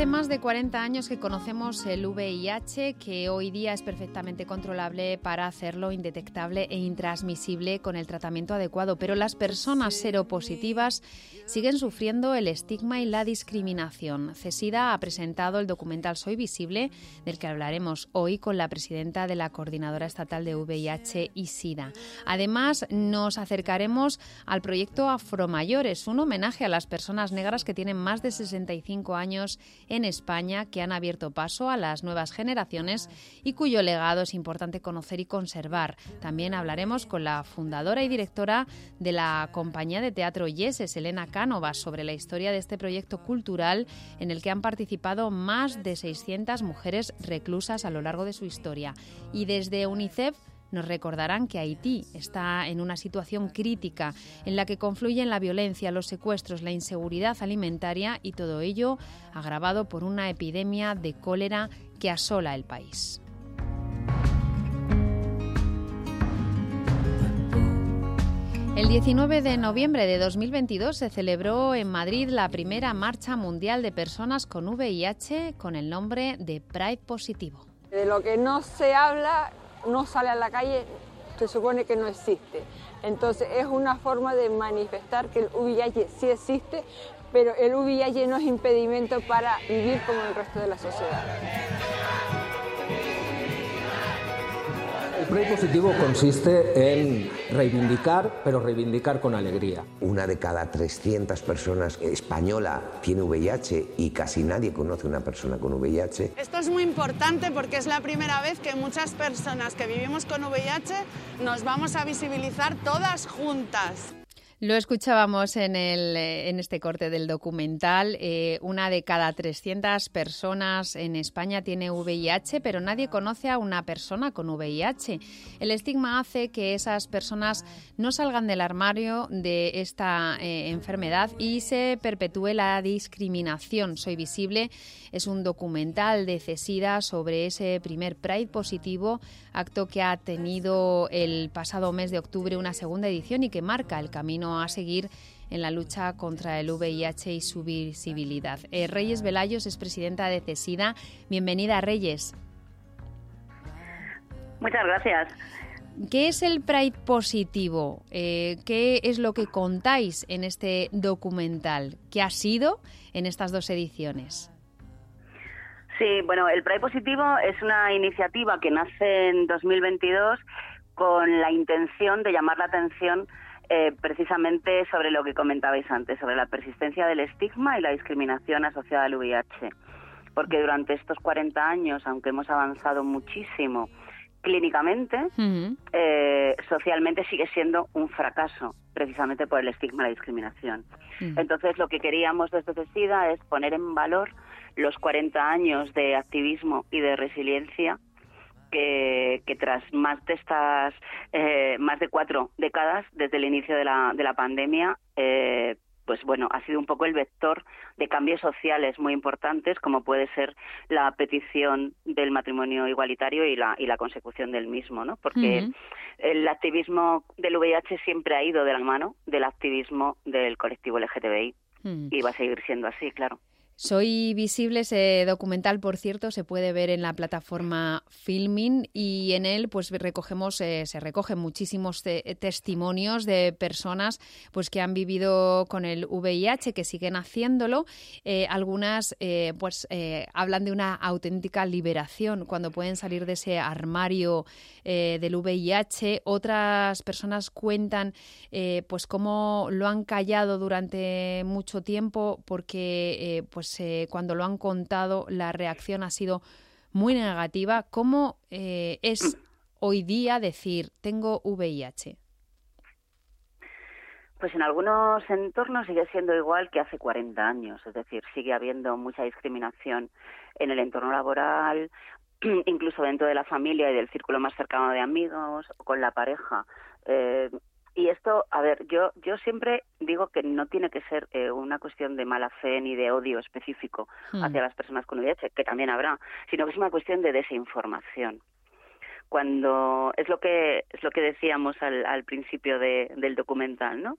Hace más de 40 años que conocemos el VIH, que hoy día es perfectamente controlable para hacerlo indetectable e intransmisible con el tratamiento adecuado, pero las personas seropositivas siguen sufriendo el estigma y la discriminación. CESIDA ha presentado el documental Soy Visible, del que hablaremos hoy con la presidenta de la Coordinadora Estatal de VIH y SIDA. Además, nos acercaremos al proyecto Afromayores, un homenaje a las personas negras que tienen más de 65 años en España que han abierto paso a las nuevas generaciones y cuyo legado es importante conocer y conservar. También hablaremos con la fundadora y directora de la compañía de teatro Yeses, Elena Cánovas, sobre la historia de este proyecto cultural en el que han participado más de 600 mujeres reclusas a lo largo de su historia. Y desde UNICEF nos recordarán que Haití está en una situación crítica en la que confluyen la violencia, los secuestros, la inseguridad alimentaria y todo ello agravado por una epidemia de cólera que asola el país. El 19 de noviembre de 2022 se celebró en Madrid la primera marcha mundial de personas con VIH con el nombre de Pride Positivo. De lo que no se habla no sale a la calle, se supone que no existe. Entonces es una forma de manifestar que el VIH sí existe, pero el VIH no es impedimento para vivir como el resto de la sociedad. El Pride positivo consiste en reivindicar, pero reivindicar con alegría. Una de cada 300 personas española tiene VIH y casi nadie conoce una persona con VIH. Esto es muy importante porque es la primera vez que muchas personas que vivimos con VIH nos vamos a visibilizar todas juntas. Lo escuchábamos en, el, en este corte del documental. Eh, una de cada 300 personas en España tiene VIH, pero nadie conoce a una persona con VIH. El estigma hace que esas personas no salgan del armario de esta eh, enfermedad y se perpetúe la discriminación. Soy visible es un documental de CESIDA sobre ese primer Pride positivo, acto que ha tenido el pasado mes de octubre una segunda edición y que marca el camino a seguir en la lucha contra el VIH y su visibilidad. Eh, Reyes Velayos es presidenta de CESIDA. Bienvenida, Reyes. Muchas gracias. ¿Qué es el Pride positivo? Eh, ¿Qué es lo que contáis en este documental? ¿Qué ha sido en estas dos ediciones? Sí, bueno, el Pride Positivo es una iniciativa que nace en 2022 con la intención de llamar la atención eh, precisamente sobre lo que comentabais antes, sobre la persistencia del estigma y la discriminación asociada al VIH. Porque durante estos 40 años, aunque hemos avanzado muchísimo clínicamente, eh, socialmente sigue siendo un fracaso, precisamente por el estigma y la discriminación. Entonces, lo que queríamos desde CESIDA es poner en valor los 40 años de activismo y de resiliencia que, tras más de estas eh, más de cuatro décadas desde el inicio de la, de la pandemia eh, pues bueno, ha sido un poco el vector de cambios sociales muy importantes, como puede ser la petición del matrimonio igualitario y la, y la consecución del mismo, ¿no? Porque el activismo del VIH siempre ha ido de la mano del activismo del colectivo LGTBI y va a seguir siendo así, claro. Soy visible, ese documental, por cierto, se puede ver en la plataforma Filming y en él pues recogemos, eh, se recogen muchísimos testimonios de personas pues que han vivido con el VIH, que siguen haciéndolo. Eh, algunas eh, pues hablan de una auténtica liberación cuando pueden salir de ese armario del VIH. Otras personas cuentan pues cómo lo han callado durante mucho tiempo porque pues pues, cuando lo han contado la reacción ha sido muy negativa. ¿Cómo eh, es hoy día decir tengo VIH? Pues en algunos entornos sigue siendo igual que hace 40 años, es decir, sigue habiendo mucha discriminación en el entorno laboral incluso dentro de la familia y del círculo más cercano de amigos, con la pareja. Eh, y esto, a ver, yo, yo siempre digo que no tiene que ser eh, una cuestión de mala fe ni de odio específico Hmm. hacia las personas con VIH, que también habrá, sino que es una cuestión de desinformación. Cuando es lo que es lo que decíamos al, al principio de- del documental, ¿no?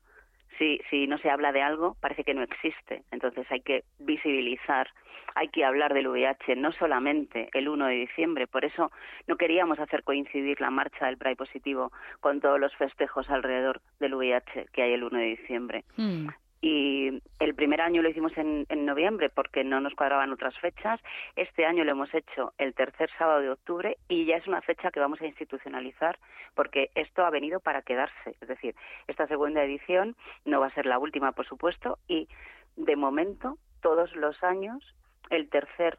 Si, no se habla de algo, parece que no existe. Entonces hay que visibilizar, hay que hablar del VIH, no solamente el 1 de diciembre. Por eso no queríamos hacer coincidir la marcha del Pride positivo con todos los festejos alrededor del VIH que hay el 1 de diciembre. Mm. Y el primer año lo hicimos en, en noviembre porque no nos cuadraban otras fechas. Este año lo hemos hecho el tercer sábado de octubre y ya es una fecha que vamos a institucionalizar porque esto ha venido para quedarse. Es decir, esta segunda edición no va a ser la última, por supuesto, y de momento, todos los años, el tercer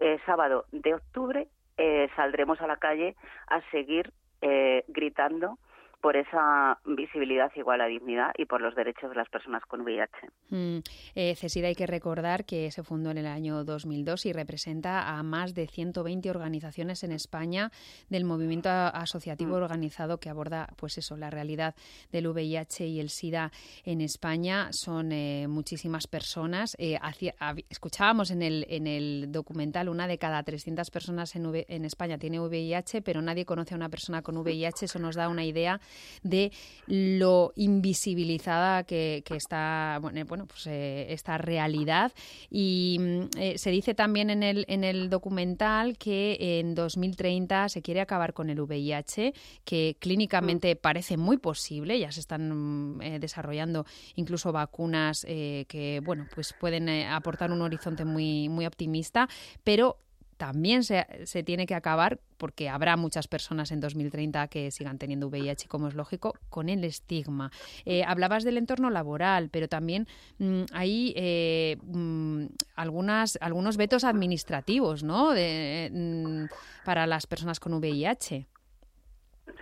eh, sábado de octubre, eh, saldremos a la calle a seguir eh, gritando por esa visibilidad igual a dignidad y por los derechos de las personas con VIH. Mm, eh, hay que recordar que se fundó en el año 2002 y representa a más de 120 organizaciones en España del movimiento asociativo organizado que aborda pues eso la realidad del VIH y el SIDA en España. Son eh, muchísimas personas. Eh, hab- escuchábamos en el, en el documental una de cada 300 personas en, V- en España tiene VIH, pero nadie conoce a una persona con VIH. Eso nos da una idea de lo invisibilizada que, que está bueno, bueno pues eh, esta realidad. Y mm, eh, se dice también en el en el documental que en 2030 se quiere acabar con el VIH que clínicamente parece muy posible. Ya se están mm, eh, desarrollando incluso vacunas que bueno pues pueden aportar un horizonte muy muy optimista. Pero también se, se tiene que acabar, porque habrá muchas personas en 2030 que sigan teniendo VIH, como es lógico, con el estigma. Eh, hablabas del entorno laboral, pero también mm, hay eh, mm, algunas, algunos vetos administrativos ¿no? De, mm, para las personas con VIH.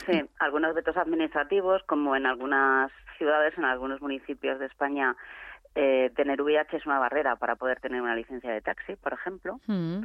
Sí, algunos vetos administrativos, como en algunas ciudades, en algunos municipios de España, eh, tener VIH es una barrera para poder tener una licencia de taxi, por ejemplo. Mm,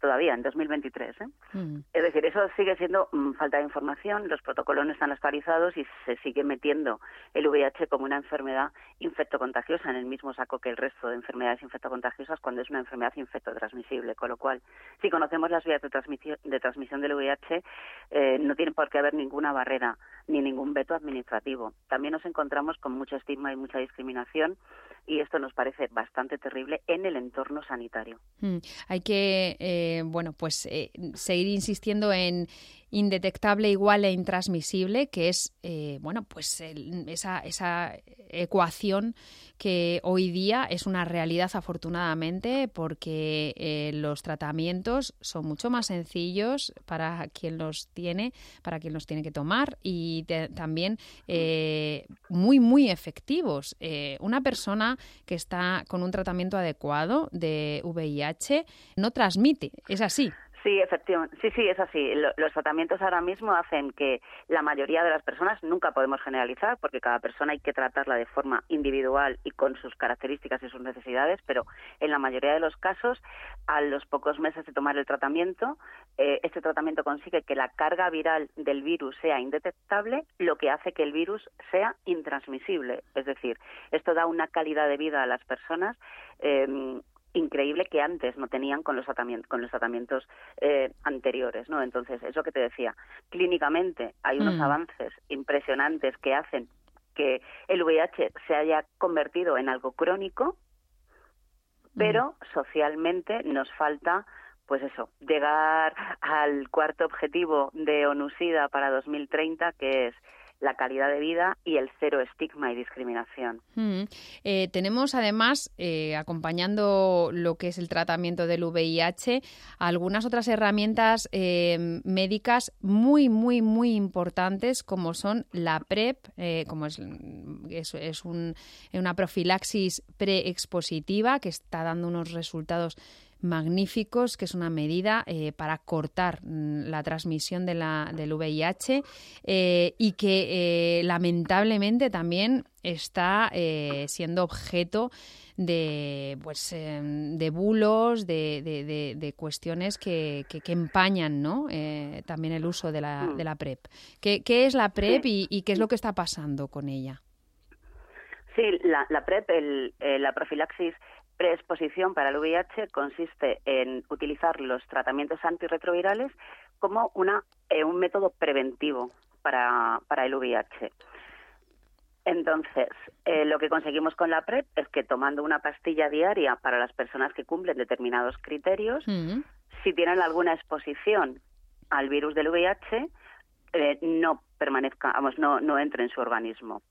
Todavía, en 2023. ¿eh? mm, Es decir, eso sigue siendo mm, falta de información, los protocolos no están actualizados y se sigue metiendo el VIH como una enfermedad infectocontagiosa en el mismo saco que el resto de enfermedades infectocontagiosas cuando es una enfermedad infectotransmisible. Con lo cual, si conocemos las vías de transmisión, de transmisión del VIH, eh, no tiene por qué haber ninguna barrera ni ningún veto administrativo. También nos encontramos con mucho estigma y mucha discriminación y esto nos parece bastante terrible en el entorno sanitario. mm. Hay que, eh, bueno, pues eh, seguir insistiendo en indetectable, igual e intransmisible, que es, eh, bueno, pues el- esa, esa ecuación que hoy día es una realidad afortunadamente porque eh, los tratamientos son mucho más sencillos para quien los tiene, para quien los tiene que tomar y también eh, muy, muy efectivos. Eh, una persona que está con un tratamiento adecuado de VIH no transmite, es así. Sí, efectivamente. Sí, sí, es así. Lo- los tratamientos ahora mismo hacen que la mayoría de las personas, nunca podemos generalizar, porque cada persona hay que tratarla de forma individual y con sus características y sus necesidades, pero en la mayoría de los casos, a los pocos meses de tomar el tratamiento, eh, este tratamiento consigue que la carga viral del virus sea indetectable, lo que hace que el virus sea intransmisible. Es decir, esto da una calidad de vida a las personas. eh, increíble que antes no tenían con los tratamientos, con los tratamientos eh, anteriores, ¿no? Entonces, es lo que te decía. Clínicamente hay unos Mm. avances impresionantes que hacen que el VIH se haya convertido en algo crónico, pero socialmente nos falta pues eso, llegar al cuarto objetivo de ONUSIDA para 2030, que es la calidad de vida y el cero estigma y discriminación. Mm. Eh, tenemos además, eh, acompañando lo que es el tratamiento del VIH, algunas otras herramientas eh, médicas muy, muy, muy importantes, como son la PrEP, eh, como es, es, es un- una profilaxis preexpositiva que está dando unos resultados magníficos, que es una medida para cortar mm, la transmisión de la, del VIH y que lamentablemente también está siendo objeto de pues em, de bulos, de, de, cuestiones que, que, empañan ¿no? Eh, también el uso de la, mm. de la PrEP. ¿Qué, ¿Qué, es la PrEP y, qué es lo que está pasando con ella? Sí, la, la PrEP, el, eh, la profilaxis preexposición para el VIH consiste en utilizar los tratamientos antirretrovirales como una, eh, un método preventivo para, para el VIH. Entonces, eh, lo que conseguimos con la PrEP es que tomando una pastilla diaria para las personas que cumplen determinados criterios, si tienen alguna exposición al virus del VIH, eh, no permanezca, vamos, no, no entre en su organismo.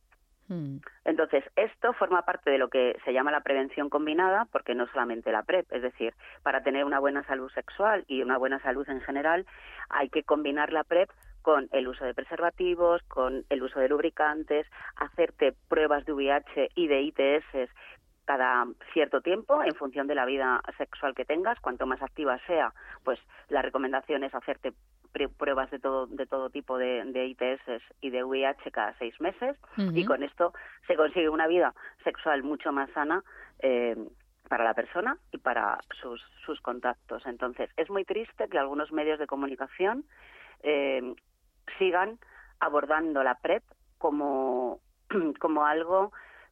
Entonces, esto forma parte de lo que se llama la prevención combinada, porque no solamente la PrEP, es decir, para tener una buena salud sexual y una buena salud en general, hay que combinar la PrEP con el uso de preservativos, con el uso de lubricantes, hacerte pruebas de VIH y de ITS cada cierto tiempo en función de la vida sexual que tengas, cuanto más activa sea, pues la recomendación es hacerte pruebas de todo de todo tipo de, ITS y de VIH cada seis meses y con esto se consigue una vida sexual mucho más sana eh, para la persona y para sus, sus contactos. Entonces, es muy triste que algunos medios de comunicación eh, sigan abordando la PrEP como, como algo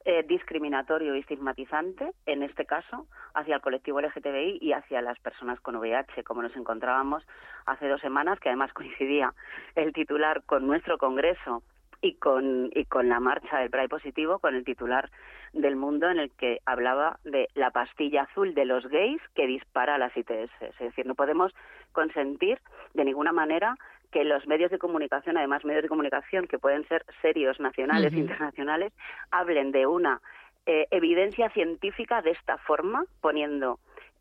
eh, discriminatorio y estigmatizante, en este caso, hacia el colectivo LGTBI y hacia las personas con VIH, como nos encontrábamos hace dos semanas, que además coincidía el titular con nuestro Congreso y con, y con la marcha del Pride Positivo, con el titular del mundo en el que hablaba de la pastilla azul de los gays que dispara las ITS. Es decir, no podemos consentir de ninguna manera que los medios de comunicación, además medios de comunicación que pueden ser serios, nacionales e internacionales, hablen de una eh, evidencia científica de esta forma, poniendo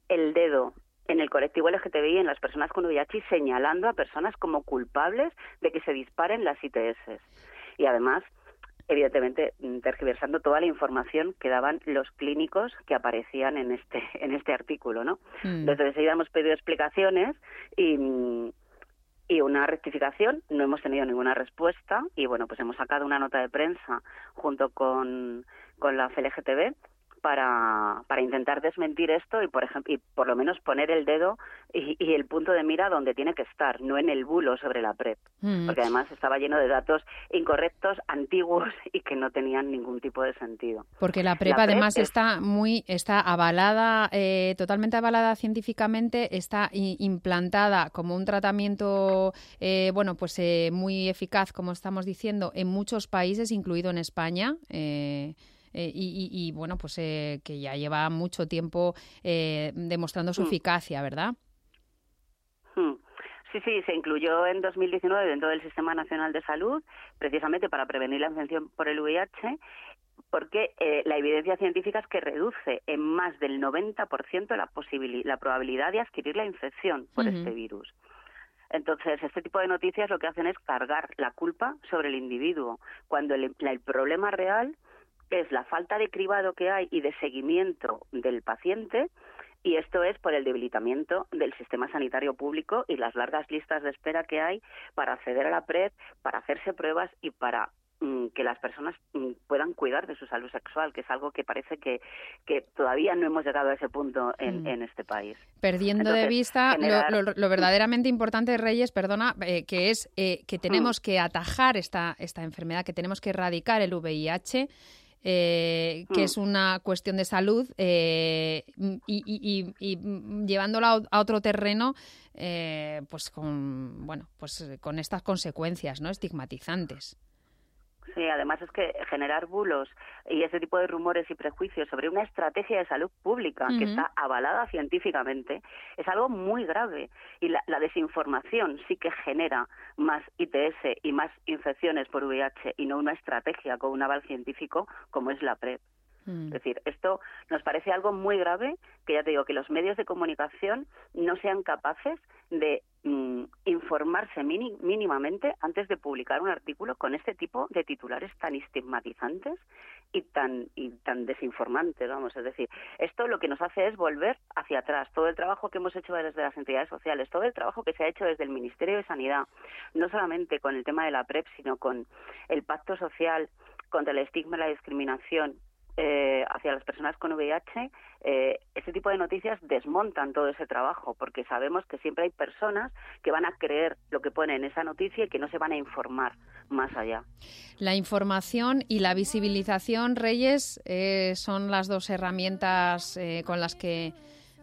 el dedo en el colectivo LGTBI, en las personas con VIH, señalando a personas como culpables de que se disparen las ITS. Y además, evidentemente, tergiversando toda la información que daban los clínicos que aparecían en este, en este artículo, ¿no? Mm. Entonces, enseguida hemos pedido explicaciones y y una rectificación. No hemos tenido ninguna respuesta y bueno, pues hemos sacado una nota de prensa junto con, con la FLGTB para, para intentar desmentir esto y por ejemplo y por lo menos poner el dedo y, el punto de mira donde tiene que estar, no en el bulo sobre la PrEP, mm. porque además estaba lleno de datos incorrectos, antiguos y que no tenían ningún tipo de sentido. Porque la PrEP además está muy está avalada eh, totalmente avalada científicamente, está implantada como un tratamiento eh, bueno pues eh, muy eficaz como estamos diciendo en muchos países, incluido en España. Eh, y, bueno, pues eh, que ya lleva mucho tiempo eh, demostrando su mm. eficacia, ¿verdad? Mm. Sí, sí, se incluyó en 2019 dentro del Sistema Nacional de Salud, precisamente para prevenir la infección por el VIH, porque la evidencia científica es que reduce en más del 90% la, la probabilidad de adquirir la infección por este virus. Entonces, este tipo de noticias lo que hacen es cargar la culpa sobre el individuo, cuando el problema real es la falta de cribado que hay y de seguimiento del paciente y esto es por el debilitamiento del sistema sanitario público y las largas listas de espera que hay para acceder a la PrEP, para hacerse pruebas y para mm, que las personas mm, puedan cuidar de su salud sexual, que es algo que parece que, que todavía no hemos llegado a ese punto en, mm. este país. Perdiendo de vista lo, verdaderamente importante, Reyes, perdona, eh, que es eh, que tenemos que atajar esta, esta enfermedad, que tenemos que erradicar el VIH eh, que es mm. una cuestión de salud eh, y, y, llevándola a otro terreno, eh, pues con bueno, pues con estas consecuencias, ¿no? Estigmatizantes. Sí, además es que generar bulos y ese tipo de rumores y prejuicios sobre una estrategia de salud pública que está avalada científicamente es algo muy grave. Y la, desinformación sí que genera más ITS y más infecciones por VIH y no una estrategia con un aval científico como es la PrEP. Mm. Es decir, esto nos parece algo muy grave, que ya te digo, que los medios de comunicación no sean capaces de mm, informarse mínimamente antes de publicar un artículo con este tipo de titulares tan estigmatizantes y tan y tan desinformantes, vamos, es decir, esto lo que nos hace es volver hacia atrás, todo el trabajo que hemos hecho desde las entidades sociales, todo el trabajo que se ha hecho desde el Ministerio de Sanidad, no solamente con el tema de la PrEP, sino con el pacto social contra el estigma y la discriminación eh, hacia las personas con VIH, eh, ese tipo de noticias desmontan todo ese trabajo, porque sabemos que siempre hay personas que van a creer lo que pone en esa noticia y que no se van a informar más allá. La información y la visibilización, Reyes, eh, son las dos herramientas con las que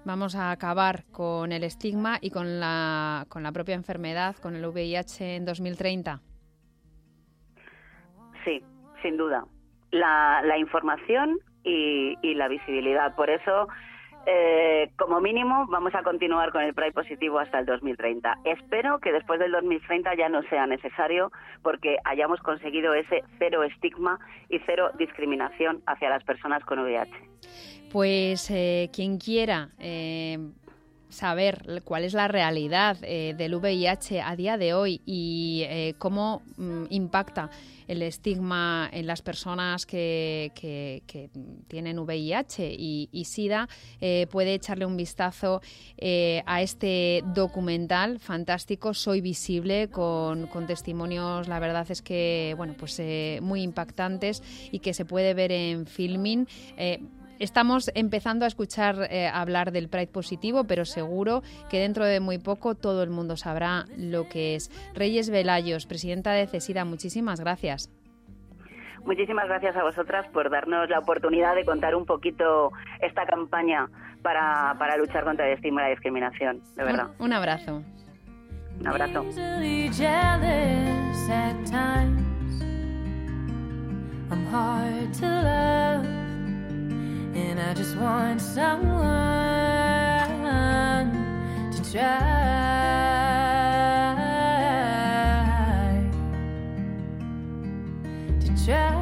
vamos a acabar con el estigma y con la, con la propia enfermedad, con el VIH en 2030. Sí, sin duda la, información y, la visibilidad. Por eso, eh, como mínimo, vamos a continuar con el Pride positivo hasta el 2030. Espero que después del 2030 ya no sea necesario porque hayamos conseguido ese cero estigma y cero discriminación hacia las personas con VIH. Pues eh, quien quiera eh, saber cuál es la realidad del VIH a día de hoy y cómo mm, impacta el estigma en las personas que, tienen VIH y, SIDA, eh, puede echarle un vistazo eh, a este documental fantástico, Soy Visible, con, testimonios, la verdad es que, bueno, pues eh, muy impactantes y que se puede ver en Filming. Estamos empezando a escuchar eh, hablar del Pride positivo, pero seguro que dentro de muy poco todo el mundo sabrá lo que es. Reyes Velayos, presidenta de CESIDA, muchísimas gracias. Muchísimas gracias a vosotras por darnos la oportunidad de contar un poquito esta campaña para, para luchar contra el estigma y la discriminación, de verdad. Un, abrazo. Un abrazo. And I just want someone to try. To try.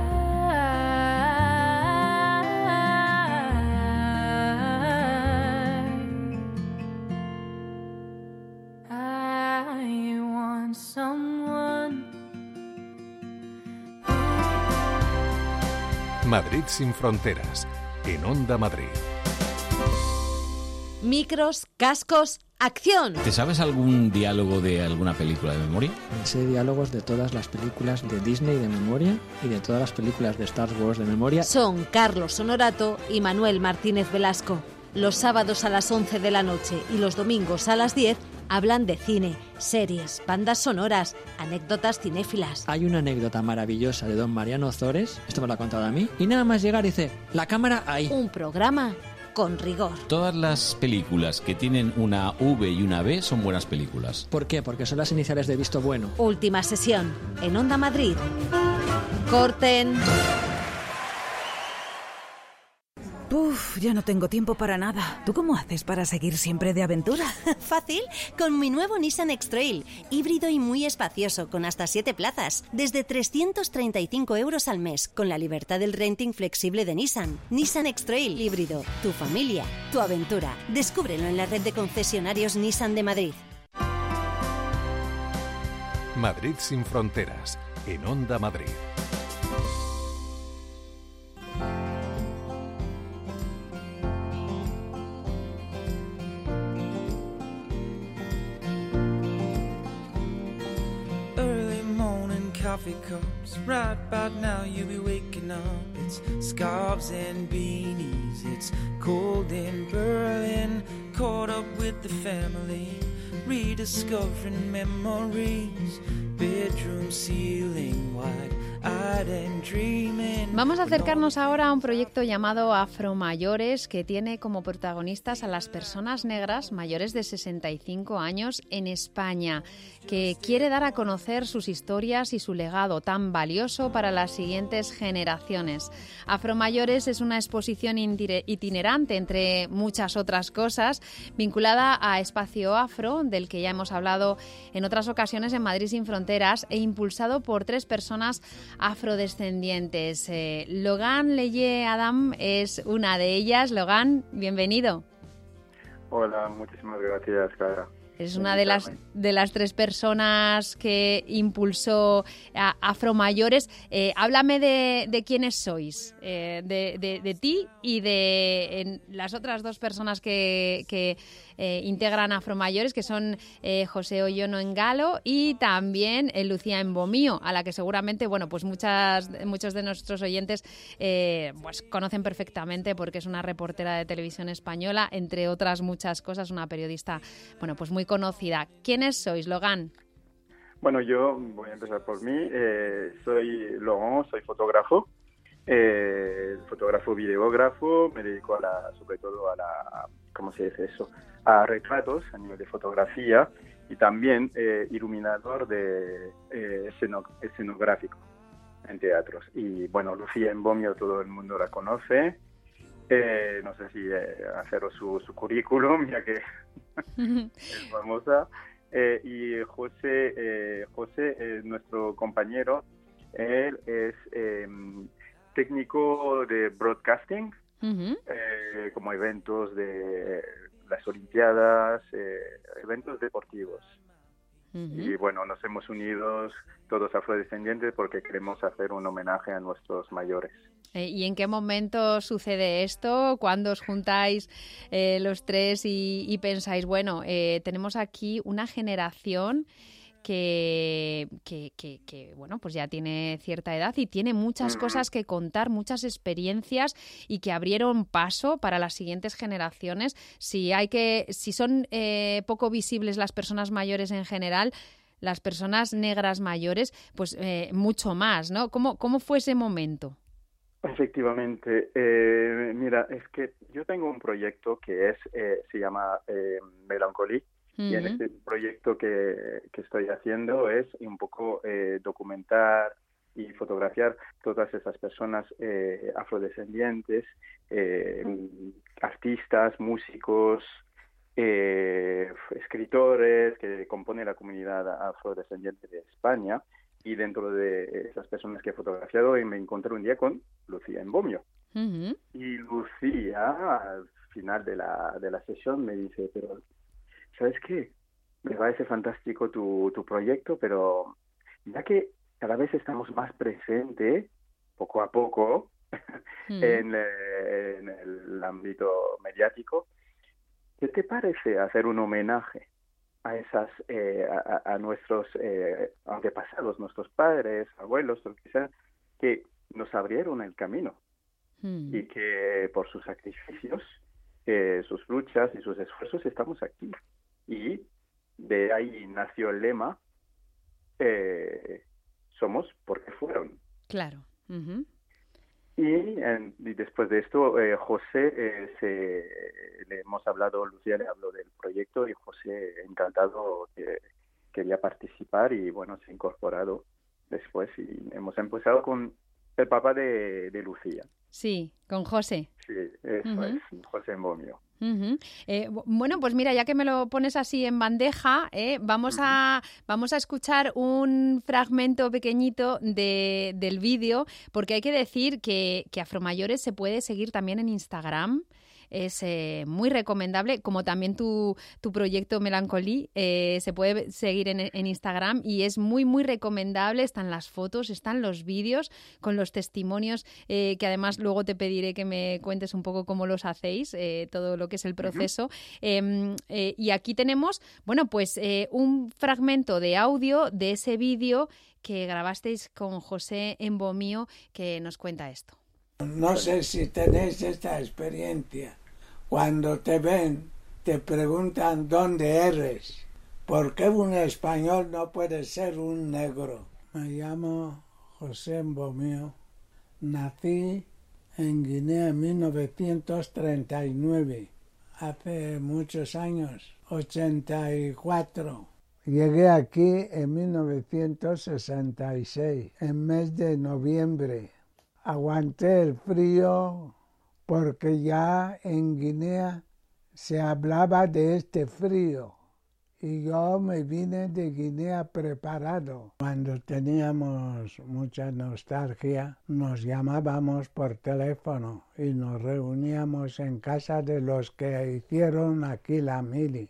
I want someone. Madrid sin fronteras en Onda Madrid. Micros, cascos, acción. ¿Te sabes algún diálogo de alguna película de memoria? sé diálogos de todas las películas de Disney de memoria y de todas las películas de Star Wars de memoria. Son Carlos Honorato y Manuel Martínez Velasco. Los sábados a las 11 de la noche y los domingos a las 10 hablan de cine, series, bandas sonoras, anécdotas cinéfilas. Hay una anécdota maravillosa de don Mariano Zores, esto me lo ha contado a mí, y nada más llegar dice, la cámara ahí. Un programa con rigor. Todas las películas que tienen una V y una B son buenas películas. ¿Por qué? Porque son las iniciales de visto bueno. Última sesión en Onda Madrid. Corten. Uf, ya no tengo tiempo para nada. ¿Tú cómo haces para seguir siempre de aventura? Fácil, con mi nuevo Nissan X-Trail, híbrido y muy espacioso, con hasta 7 plazas, desde 335 euros al mes, con la libertad del renting flexible de Nissan. Nissan X-Trail híbrido, tu familia, tu aventura. Descúbrelo en la red de concesionarios Nissan de Madrid. Madrid sin fronteras, en Onda Madrid. Coffee cups. Right about now, you'll be waking up. It's scarves and beanies. It's cold in Berlin. Caught up with the family. Rediscovering memories. Bedroom ceiling wide Vamos a acercarnos ahora a un proyecto llamado Afro Mayores que tiene como protagonistas a las personas negras mayores de 65 años en España, que quiere dar a conocer sus historias y su legado tan valioso para las siguientes generaciones. Afro Mayores es una exposición itinerante entre muchas otras cosas, vinculada a Espacio Afro, del que ya hemos hablado en otras ocasiones en Madrid sin Fronteras, e impulsado por tres personas afrodescendientes. Eh, Logan Leye Adam es una de ellas. Logan, bienvenido. Hola, muchísimas gracias, Clara. Es una de las, de las tres personas que impulsó a Afromayores. Eh, háblame de, de, quiénes sois, eh, de, de, ti y de las otras dos personas que, que eh, integran Afromayores, que son eh, José Ollono en Galo y también eh, Lucía en Bomío, a la que seguramente, bueno, pues muchas, muchos de nuestros oyentes pues conocen perfectamente porque es una reportera de televisión española, entre otras muchas cosas, una periodista, bueno, pues muy conocida. ¿Quiénes sois, Logan? Bueno, yo voy a empezar por mí. soy Logan, soy fotógrafo. fotógrafo videógrafo, me dedico a la, sobre todo a la, ¿cómo se dice eso? a retratos a nivel de fotografía y también eh, iluminador de eh, escenográfico en teatros. Y bueno, Lucía en Bomio todo el mundo la conoce. Eh, no sé si haceros su, su currículum, ya que es famosa. y José, José es nuestro compañero. Él es em, técnico de broadcasting, como eventos de las Olimpiadas, eh, eventos deportivos. Y bueno, nos hemos unido todos afrodescendientes porque queremos hacer un homenaje a nuestros mayores. Eh, ¿Y en qué momento sucede esto? ¿Cuándo os juntáis eh, los tres y, y pensáis, bueno, tenemos aquí una generación que, que, bueno, pues ya tiene cierta edad y tiene muchas cosas que contar, muchas experiencias y que abrieron paso para las siguientes generaciones. Si hay que, si son eh, poco visibles las personas mayores en general, las personas negras mayores, pues eh, mucho más, ¿no? ¿Cómo, ¿Cómo fue ese momento? Efectivamente, eh, mira, es que yo tengo un proyecto que es, se llama Y en este proyecto que, que, estoy haciendo es un poco eh, documentar y fotografiar todas esas personas eh, afrodescendientes, eh, artistas, músicos, escritores que componen la comunidad afrodescendiente de España. Y dentro de esas personas que he fotografiado me encontré un día con Lucía en Bomio. Y Lucía, al final de la, de la sesión, me dice, pero ¿sabes qué? Me parece fantástico tu, tu proyecto, pero ya que cada vez estamos más presentes, poco a poco, mm. en, en, el ámbito mediático, ¿qué te parece hacer un homenaje a esas, eh, a, nuestros eh, antepasados, nuestros padres, abuelos, lo que sea, que nos abrieron el camino mm. y que por sus sacrificios, eh, sus luchas y sus esfuerzos estamos aquí y de ahí nació el lema eh, somos porque fueron. Claro. y, después de esto, eh, José, eh, se, le hemos hablado, Lucía le habló del proyecto y José, encantado, que quería participar y bueno, se ha incorporado después y hemos empezado con el papá de, Lucía. Sí, con José. Sí, eso es, José Momio. Eh, bueno, pues mira, ya que me lo pones así en bandeja, eh, vamos, a, vamos a escuchar un fragmento pequeñito de, del vídeo, porque hay que decir que, que Afromayores se puede seguir también en Instagram es eh, muy recomendable, como también tu, tu proyecto Melancolí, eh, se puede seguir en, en, Instagram y es muy, muy recomendable. Están las fotos, están los vídeos con los testimonios, eh, que además luego te pediré que me cuentes un poco cómo los hacéis, todo lo que es el proceso. Em, y aquí tenemos, bueno, pues un fragmento de audio de ese vídeo que grabasteis con José Embomío que nos cuenta esto. No sé si tenéis esta experiencia. Cuando te ven, te preguntan dónde eres. ¿Por qué un español no puede ser un negro? Me llamo José Mbomío. Nací en Guinea en 1939, hace muchos años, 84. Llegué aquí en 1966, en mes de noviembre. Aguanté el frío porque ya en Guinea se hablaba de este frío y yo me vine de Guinea preparado. Cuando teníamos mucha nostalgia, nos llamábamos por teléfono y nos reuníamos en casa de los que hicieron aquí la mili.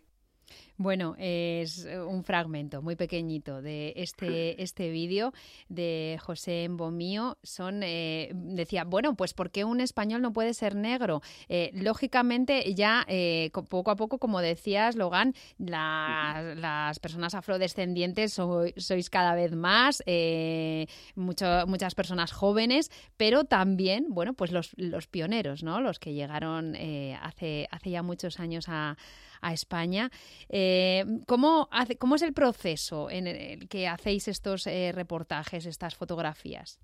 Bueno, es un fragmento muy pequeñito de este, este vídeo de José Embomío. Son, eh, decía, bueno, pues ¿por qué un español no puede ser negro? Eh, lógicamente, ya eh, poco a poco, como decías, Logan, las personas afrodescendientes sois cada vez más, muchas personas jóvenes, pero también, bueno, pues los, los pioneros, ¿no? Los que llegaron hace, hace ya muchos años a a España. Eh, ¿cómo, hace, ¿Cómo es el proceso en el que hacéis estos eh, reportajes, estas fotografías?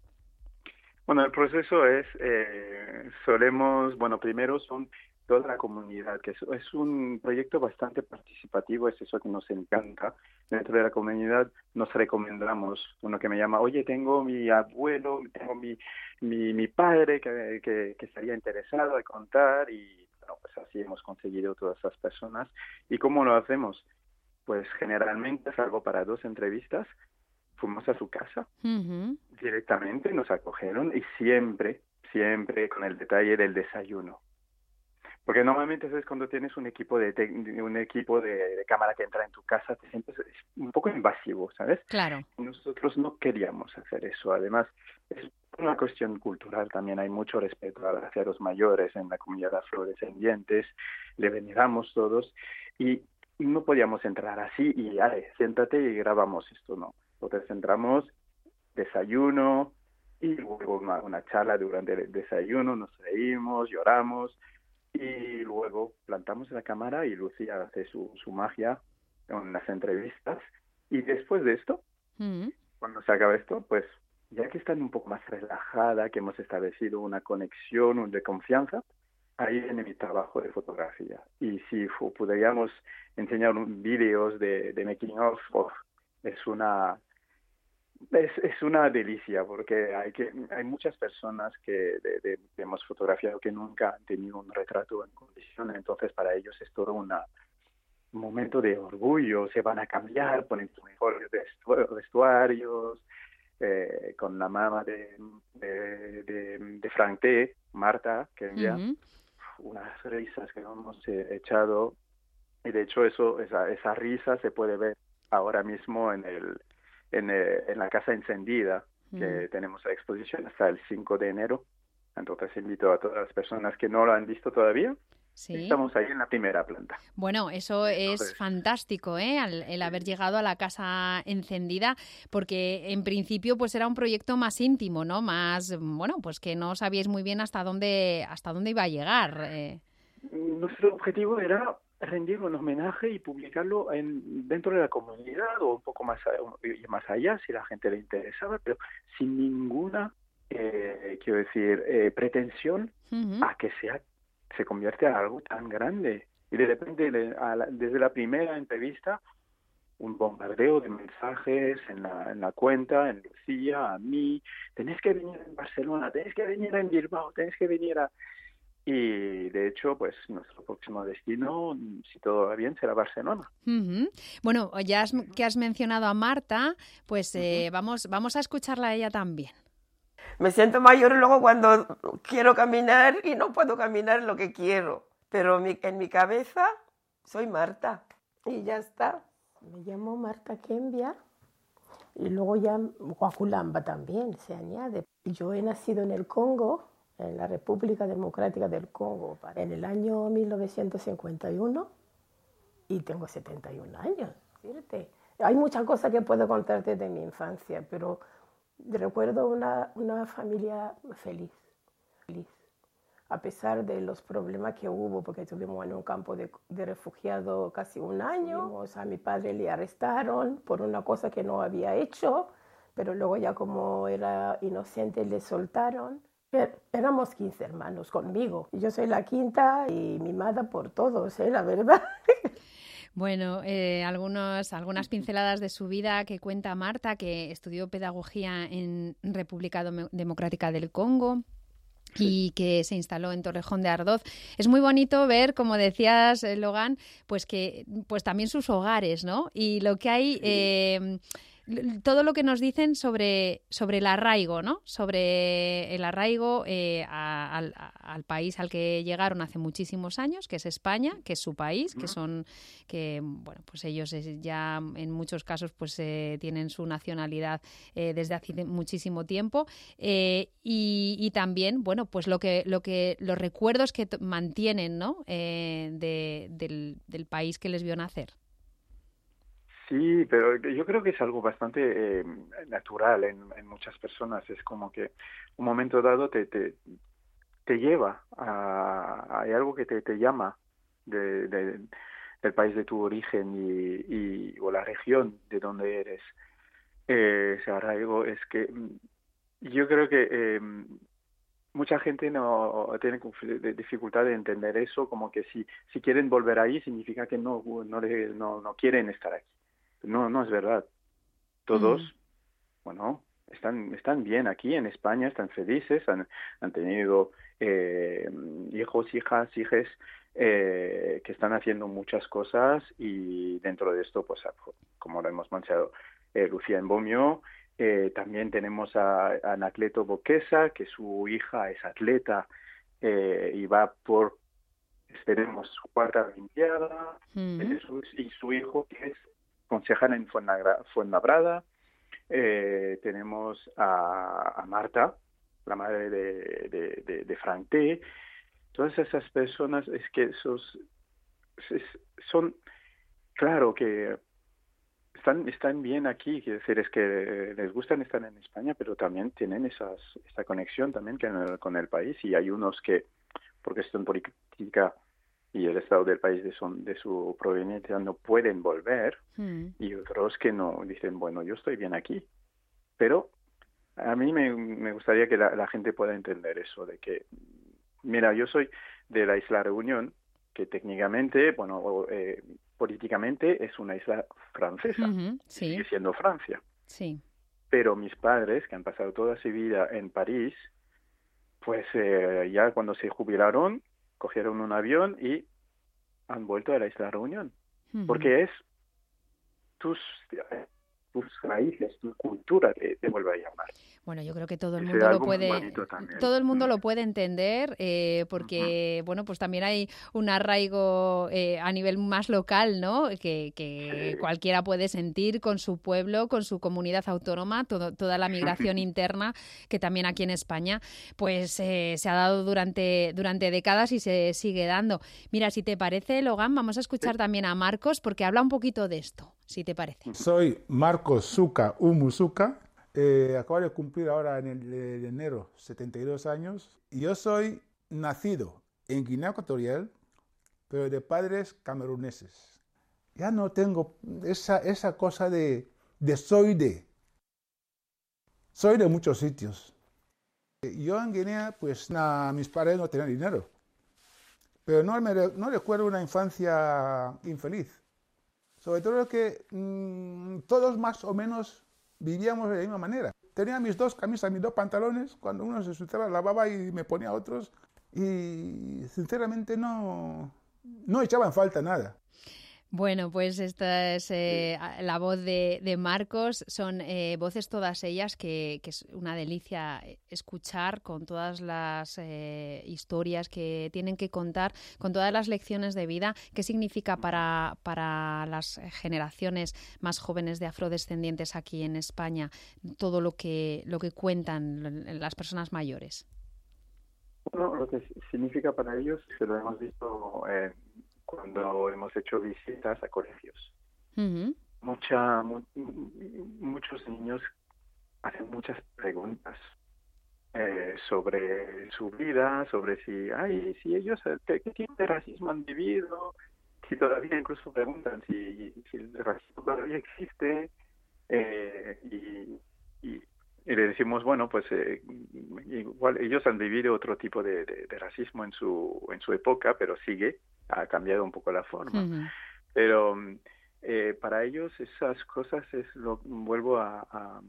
Bueno, el proceso es, eh, solemos, bueno, primero son toda la comunidad, que es, un proyecto bastante participativo, es eso que nos encanta. Dentro de la comunidad nos recomendamos, uno que me llama, oye, tengo mi abuelo, tengo mi, mi, mi padre que, que, que estaría interesado en contar y pues así hemos conseguido todas esas personas. ¿Y cómo lo hacemos? Pues generalmente, salvo para dos entrevistas, fuimos a su casa directamente, nos acogieron y siempre, siempre con el detalle del desayuno. Porque normalmente es cuando tienes un equipo de un equipo de, cámara que entra en tu casa, te sientes un poco invasivo, ¿sabes? Claro. Nosotros no queríamos hacer eso. Además, es una cuestión cultural también. Hay mucho respeto hacia los mayores en la comunidad afrodescendientes. Le veneramos todos y no podíamos entrar así y, dale, siéntate y grabamos esto, no. Entonces entramos, desayuno y luego una, una charla durante el desayuno, nos reímos, lloramos y luego plantamos la cámara y Lucía hace su, su magia en las entrevistas y después de esto, mm. cuando se acaba esto, pues ya que están un poco más relajada, que hemos establecido una conexión de confianza, ahí viene mi trabajo de fotografía. Y si pudiéramos enseñar vídeos de, de making of, es una es, es una delicia porque hay que hay muchas personas que hemos fotografiado que nunca han tenido un retrato en condiciones entonces para ellos es todo una, un momento de orgullo se van a cambiar ponen sus mejores vestuarios eh, con la mamá de, de, de, Frank T, Marta, que envía unas risas que hemos eh, echado y de hecho eso esa, esa risa se puede ver ahora mismo en el en, eh, en la casa encendida que tenemos la exposición hasta el 5 de enero. Entonces invito a todas las personas que no lo han visto todavía. Estamos ahí en la primera planta. Bueno, eso es fantástico, ¿eh? el haber llegado a la casa encendida, porque en principio pues era un proyecto más íntimo, ¿no? Más, bueno, pues que no sabíais muy bien hasta dónde, hasta dónde iba a llegar. Eh. Nuestro objetivo era rendir un homenaje y publicarlo en, dentro de la comunidad o un poco más, más allá si la gente le interesaba, pero sin ninguna, eh, quiero decir, eh, pretensión a que sea, se convierte en algo tan grande. Y de repente, desde la primera entrevista, un bombardeo de mensajes en la, en la cuenta, en Lucía, a mí, tenés que venir en Barcelona, tenés que venir en Bilbao, tenés que venir a... Y de hecho, pues nuestro próximo destino, si todo va bien, será Barcelona. Bueno, ya que has mencionado a Marta, pues eh, vamos, vamos a escucharla a ella también. Me siento mayor luego cuando quiero caminar y no puedo caminar lo que quiero. Pero en mi cabeza soy Marta y ya está. Me llamo Marta Kembia y luego ya Guaculamba también se añade. Yo he nacido en el Congo en la República Democrática del Congo en el año 1951 y tengo 71 años. Fíjate. Hay muchas cosas que puedo contarte de mi infancia, pero recuerdo una, una familia feliz, feliz, a pesar de los problemas que hubo, porque estuvimos en un campo de, de refugiados casi un año. A mi padre le arrestaron por una cosa que no había hecho, pero luego ya como era inocente le soltaron. Éramos 15 hermanos conmigo. Yo soy la quinta y mimada por todos, ¿eh? la verdad. Bueno, eh, algunos, algunas pinceladas de su vida que cuenta Marta, que estudió pedagogía en República Democrática del Congo, y que se instaló en Torrejón de Ardoz. Es muy bonito ver, como decías, eh, Logan, pues que pues también sus hogares, ¿no? Y lo que hay eh, todo lo que nos dicen sobre, sobre el arraigo, ¿no? Sobre el arraigo eh, al, país al que llegaron hace muchísimos años, que es España, que es su país, que son, que, bueno, pues ellos ya en muchos casos pues eh, tienen su nacionalidad eh, desde hace muchísimo tiempo y, y, también, bueno, pues lo que, lo que, los recuerdos que mantienen, ¿no? De, del, del país que les vio nacer. Sí, pero yo creo que es algo bastante eh, natural en, muchas personas. Es como que un momento dado te, te, te lleva a, hay algo que te, te llama de, del país de tu origen y, y, o la región de donde eres. Eh, ese arraigo es que mm, yo creo que eh, mucha gente no tiene dificultad de entender eso, como que si, si quieren volver ahí significa que no, no, no, no quieren estar aquí. No, no es verdad. Todos, mm. bueno, están, están bien aquí en España, están felices, han, han tenido eh, hijos, hijas, hijes eh, que están haciendo muchas cosas y dentro de esto, pues como lo hemos mencionado, eh, Lucía Embomio, eh, también tenemos a, Anacleto Boquesa, que su hija es atleta eh, y va por, esperemos, su cuarta Olimpiada, mm. y su hijo que es concejala en Fuenlabrada. Eh, tenemos a, Marta, la madre de, de, Frank T. Todas esas personas es que esos, son, claro que están, están bien aquí, quiero decir, es que les gustan estar en España, pero también tienen esas, esta conexión también con el país y hay unos que, por cuestión política, y el estado del país de, son, de su proveniencia no pueden volver hmm. y otros que no dicen, bueno, yo estoy bien aquí. Pero a mí me, me gustaría que la, gente pueda entender eso, de que, mira, yo soy de la isla Reunión, que técnicamente, bueno, eh, políticamente es una isla francesa, sigue siendo Francia. Sí. Pero mis padres, que han pasado toda su vida en París, pues eh, ya cuando se jubilaron, cogieron un avión y han vuelto a la isla Reunión. Porque es tus tus raíces, tu cultura te, te, vuelve a llamar. Bueno, yo creo que todo el mundo lo puede, todo el mundo lo puede entender, eh, porque bueno, pues también hay un arraigo eh, a nivel más local, ¿no? Que, cualquiera puede sentir con su pueblo, con su comunidad autónoma, toda la migración interna que también aquí en España, pues eh, se ha dado durante durante décadas y se sigue dando. Mira, si te parece, Logan, vamos a escuchar también a Marcos porque habla un poquito de esto si te parece. Soy Marcos Zuka Umuzuka. Eh, acabo de cumplir ahora en enero 72 años. Yo soy nacido en Guinea Ecuatorial, pero de padres cameruneses. Ya no tengo esa, esa cosa de, de soy de. Soy de muchos sitios. Yo en Guinea, pues mis padres no tenían dinero. Pero no, no recuerdo una infancia infeliz. Sobre todo que mm, todos más o menos vivíamos de la misma manera. Tenía mis dos camisas, mis dos pantalones, cuando uno se sucedía lavaba y me ponía otros y sinceramente no, no echaba en falta nada. Bueno, pues esta es eh, la voz de, Marcos. Son eh, voces todas ellas que, es una delicia escuchar con todas las eh, historias que tienen que contar, con todas las lecciones de vida. ¿Qué significa para, para las generaciones más jóvenes de afrodescendientes aquí en España todo lo que, lo que cuentan las personas mayores? Bueno, lo que significa para ellos, se lo hemos visto cuando hemos hecho visitas a colegios. Mucha, muchos niños hacen muchas preguntas eh, sobre su vida, sobre si, ay, si ellos, eh, ¿qué, tipo de racismo han vivido? Si todavía incluso preguntan si, si el racismo todavía existe. Eh, y, y, le decimos, bueno, pues igual ellos han vivido otro tipo de, de, racismo en su, en su época, pero sigue ha cambiado un poco la forma. Pero eh, para ellos esas cosas es lo vuelvo a,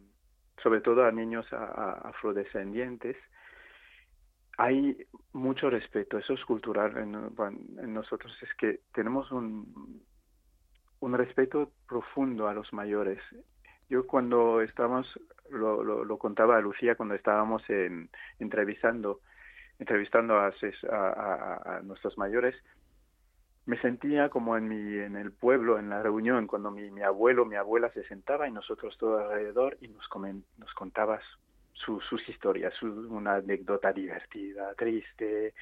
sobre todo a niños afrodescendientes hay mucho respeto eso es cultural en, nosotros es que tenemos un un respeto profundo a los mayores yo cuando estábamos, lo, lo, contaba a Lucía cuando estábamos en, entrevistando, entrevistando a, a, a, nuestros mayores, me sentía como en mi en el pueblo en la reunión cuando mi, mi abuelo mi abuela se sentaba y nosotros todo alrededor y nos comen, nos contabas sus historias una anécdota divertida triste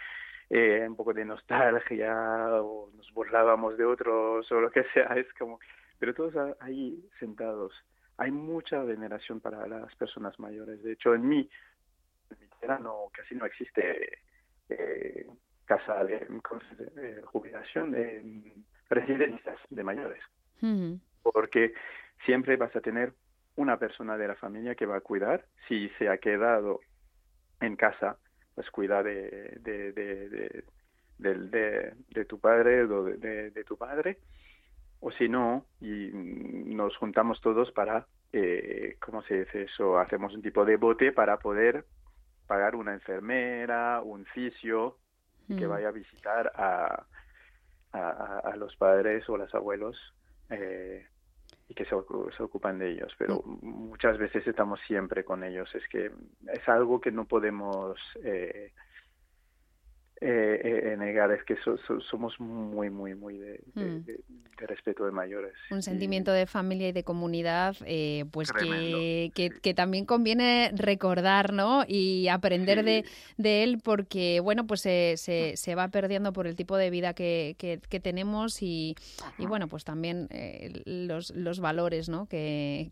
eh, un poco de nostalgia o nos burlábamos de otros o lo que sea es como pero todos ahí sentados. Hay mucha veneración para las personas mayores. De hecho en mí en mi tierra no casi no existe eh, casa de, jubilación, de residencias de mayores. Porque siempre vas a tener una persona de la familia que va a cuidar. Si se ha quedado en casa, pues cuida de, de, de, de, de tu padre o de, de, tu padre. O si no, y nos juntamos todos para, eh, ¿cómo se dice eso? Hacemos un tipo de bote para poder pagar una enfermera, un fisio, que mm. vaya a visitar a, a, los padres o los abuelos eh, y que se, se, ocupan de ellos. Pero mm. muchas veces estamos siempre con ellos. Es que es algo que no podemos eh, eh, eh, negar es que somos muy, muy, muy de, mm. respeto de mayores. Un sentimiento de familia y de comunidad, eh, pues que, que, también conviene recordar, ¿no? Y aprender de, de, él porque, bueno, pues se, se, se, va perdiendo por el tipo de vida que, que tenemos y, y, bueno, pues también eh, los, los valores, ¿no? Que,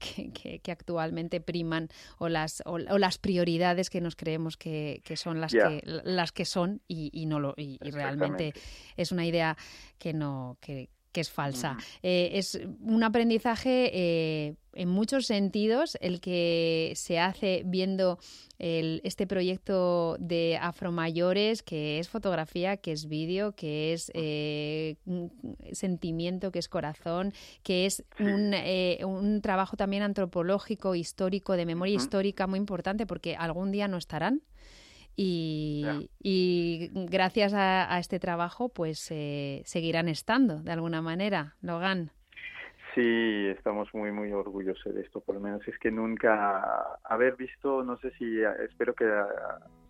que, actualmente priman o las, o, las prioridades que nos creemos que, son las, que, las que son y, y no lo y, realmente es una idea que no que, es falsa. Eh, es un aprendizaje eh, en muchos sentidos el que se hace viendo el, este proyecto de Afromayores, que es fotografía, que es vídeo, que es eh, sentimiento, que es corazón, que es un, un, trabajo también antropológico, histórico, de memoria histórica muy importante, porque algún día no estarán. Y, gracias a, este trabajo, pues eh, seguirán estando de alguna manera, Logan. Sí, estamos muy, muy orgullosos de esto. Por lo menos es que nunca haber visto, no sé si, espero que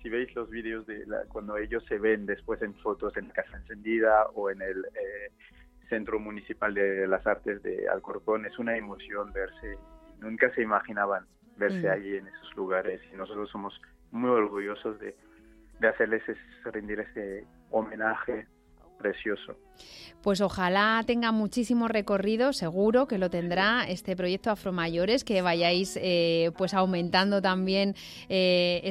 si veis los vídeos de cuando ellos se ven después en fotos en la Casa Encendida o en el eh, Centro Municipal de las Artes de Alcorcón, es una emoción verse. Nunca se imaginaban verse mm. ahí en esos lugares y nosotros somos muy orgullosos de, de hacerles rendir ese homenaje precioso. Pues ojalá tenga muchísimo recorrido, seguro que lo tendrá este proyecto Afromayores, que vayáis eh, pues aumentando también eh,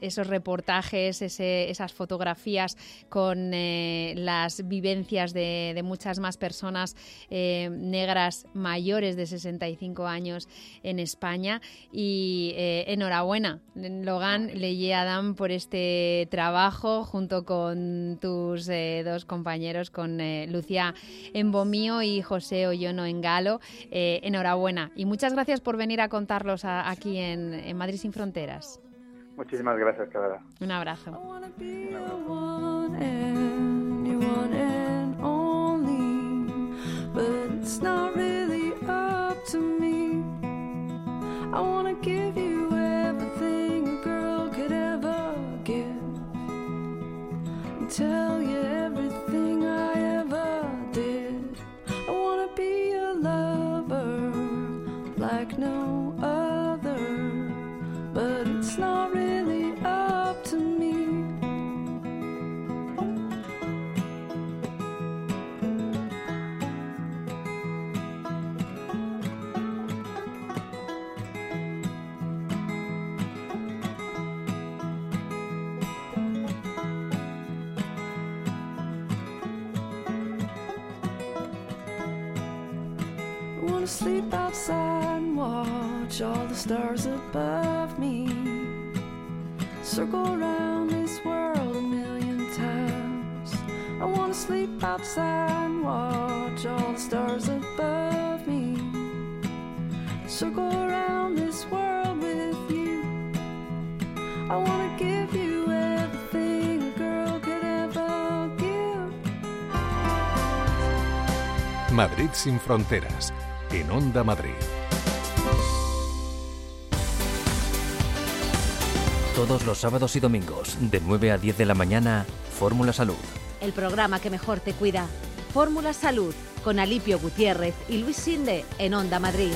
esos reportajes, esas fotografías con eh, las vivencias de, muchas más personas negras mayores de 65 años en España. Y enhorabuena, Logan, Leye Adam, por este trabajo junto con tus dos compañeros, con eh, Lucía Embomío y José Ollono en Galo. Eh, enhorabuena y muchas gracias por venir a contarlos aquí en, Madrid sin Fronteras. Muchísimas gracias, Clara. Un abrazo. tell you everything watch all the stars above me circle around this world a million times. I wanna sleep outside and watch all the stars above me circle around this world with you. I wanna give you everything a girl could ever give. Madrid sin fronteras en Onda Madrid. Todos los sábados y domingos, de 9 a 10 de la mañana, Fórmula Salud. El programa que mejor te cuida. Fórmula Salud, con Alipio Gutiérrez y Luis Sinde en Onda Madrid.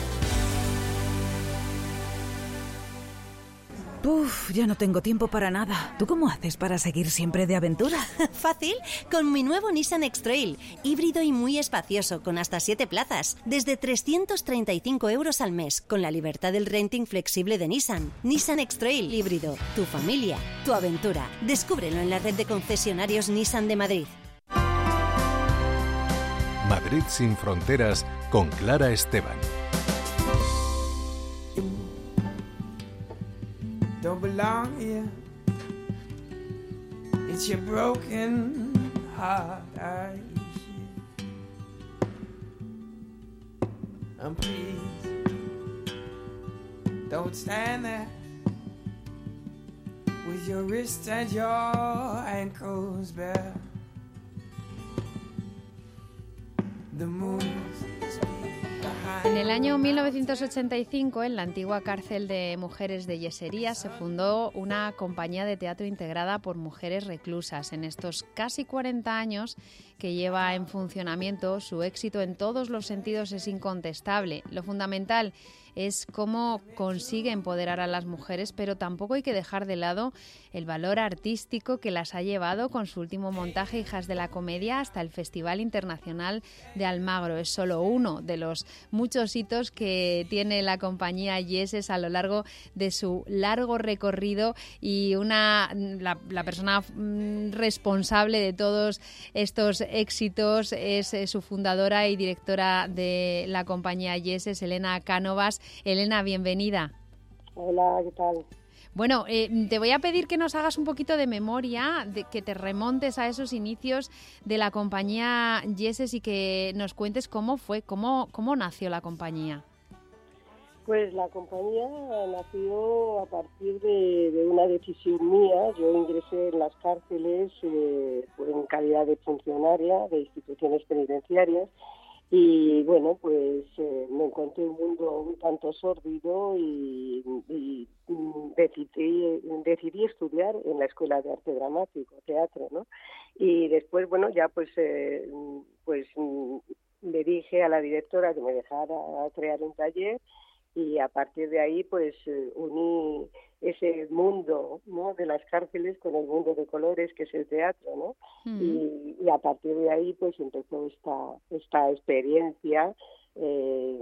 Uf, ya no tengo tiempo para nada. ¿Tú cómo haces para seguir siempre de aventura? Fácil, con mi nuevo Nissan X-Trail, híbrido y muy espacioso, con hasta 7 plazas, desde 335 euros al mes, con la libertad del renting flexible de Nissan. Nissan X-Trail híbrido, tu familia, tu aventura. Descúbrelo en la red de concesionarios Nissan de Madrid. Madrid sin fronteras con Clara Esteban. Don't belong here. It's your broken heart I hear. And please, don't stand there with your wrists and your ankles bare. The moon's En el año 1985, en la antigua cárcel de mujeres de Yesería, se fundó una compañía de teatro integrada por mujeres reclusas. En estos casi 40 años que lleva en funcionamiento, su éxito en todos los sentidos es incontestable. Lo fundamental es cómo consigue empoderar a las mujeres, pero tampoco hay que dejar de lado el valor artístico que las ha llevado con su último montaje Hijas de la Comedia hasta el Festival Internacional de Almagro. Es solo uno de los muchos hitos que tiene la compañía Yeses a lo largo de su largo recorrido y una la, persona mm, responsable de todos estos éxitos es eh, su fundadora y directora de la compañía Yeses, Elena Cánovas. Elena, bienvenida. Hola, ¿qué tal? Bueno, eh, te voy a pedir que nos hagas un poquito de memoria, de que te remontes a esos inicios de la compañía Yeses y que nos cuentes cómo fue, cómo, cómo nació la compañía. Pues la compañía nació a partir de, una decisión mía. Yo ingresé en las cárceles eh, en calidad de funcionaria de instituciones penitenciarias y bueno, pues eh, me encontré un mundo un tanto sórdido y, decidí, decidí, estudiar en la Escuela de Arte Dramático, teatro, ¿no? Y después, bueno, ya pues, eh, pues le dije a la directora que me dejara crear un taller y a partir de ahí pues eh, uní ese mundo ¿no? de las cárceles con el mundo de colores que es el teatro ¿no? y, y, a partir de ahí pues empezó esta esta experiencia eh,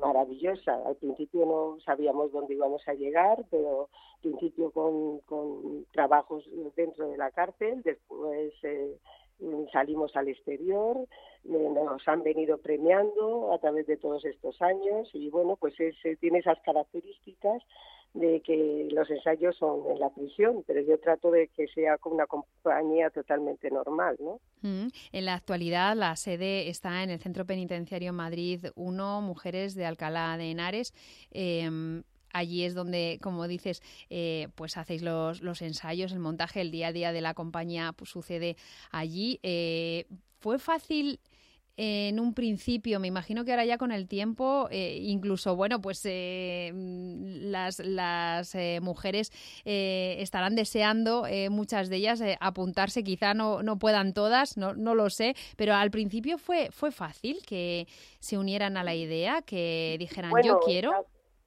maravillosa al principio no sabíamos dónde íbamos a llegar pero al principio con, con trabajos dentro de la cárcel después eh, salimos al exterior, eh, nos han venido premiando a través de todos estos años y bueno, pues tiene esas características de que los ensayos son en la prisión, pero yo trato de que sea una compañía totalmente normal, ¿no? Mm. En la actualidad la sede está en el Centro Penitenciario Madrid 1, Mujeres de Alcalá de Henares. Em, allí es donde, como dices, eh, pues hacéis los, los, ensayos, el montaje, el día a día de la compañía pues, sucede allí. Eh, ¿Fue fácil en un principio, me imagino que ahora ya con el tiempo, eh, incluso, bueno, pues las, las mujeres estarán deseando, muchas de ellas, apuntarse, quizá no, no puedan todas, no, no lo sé, pero al principio fue, fue fácil que se unieran a la idea, que dijeran, yo quiero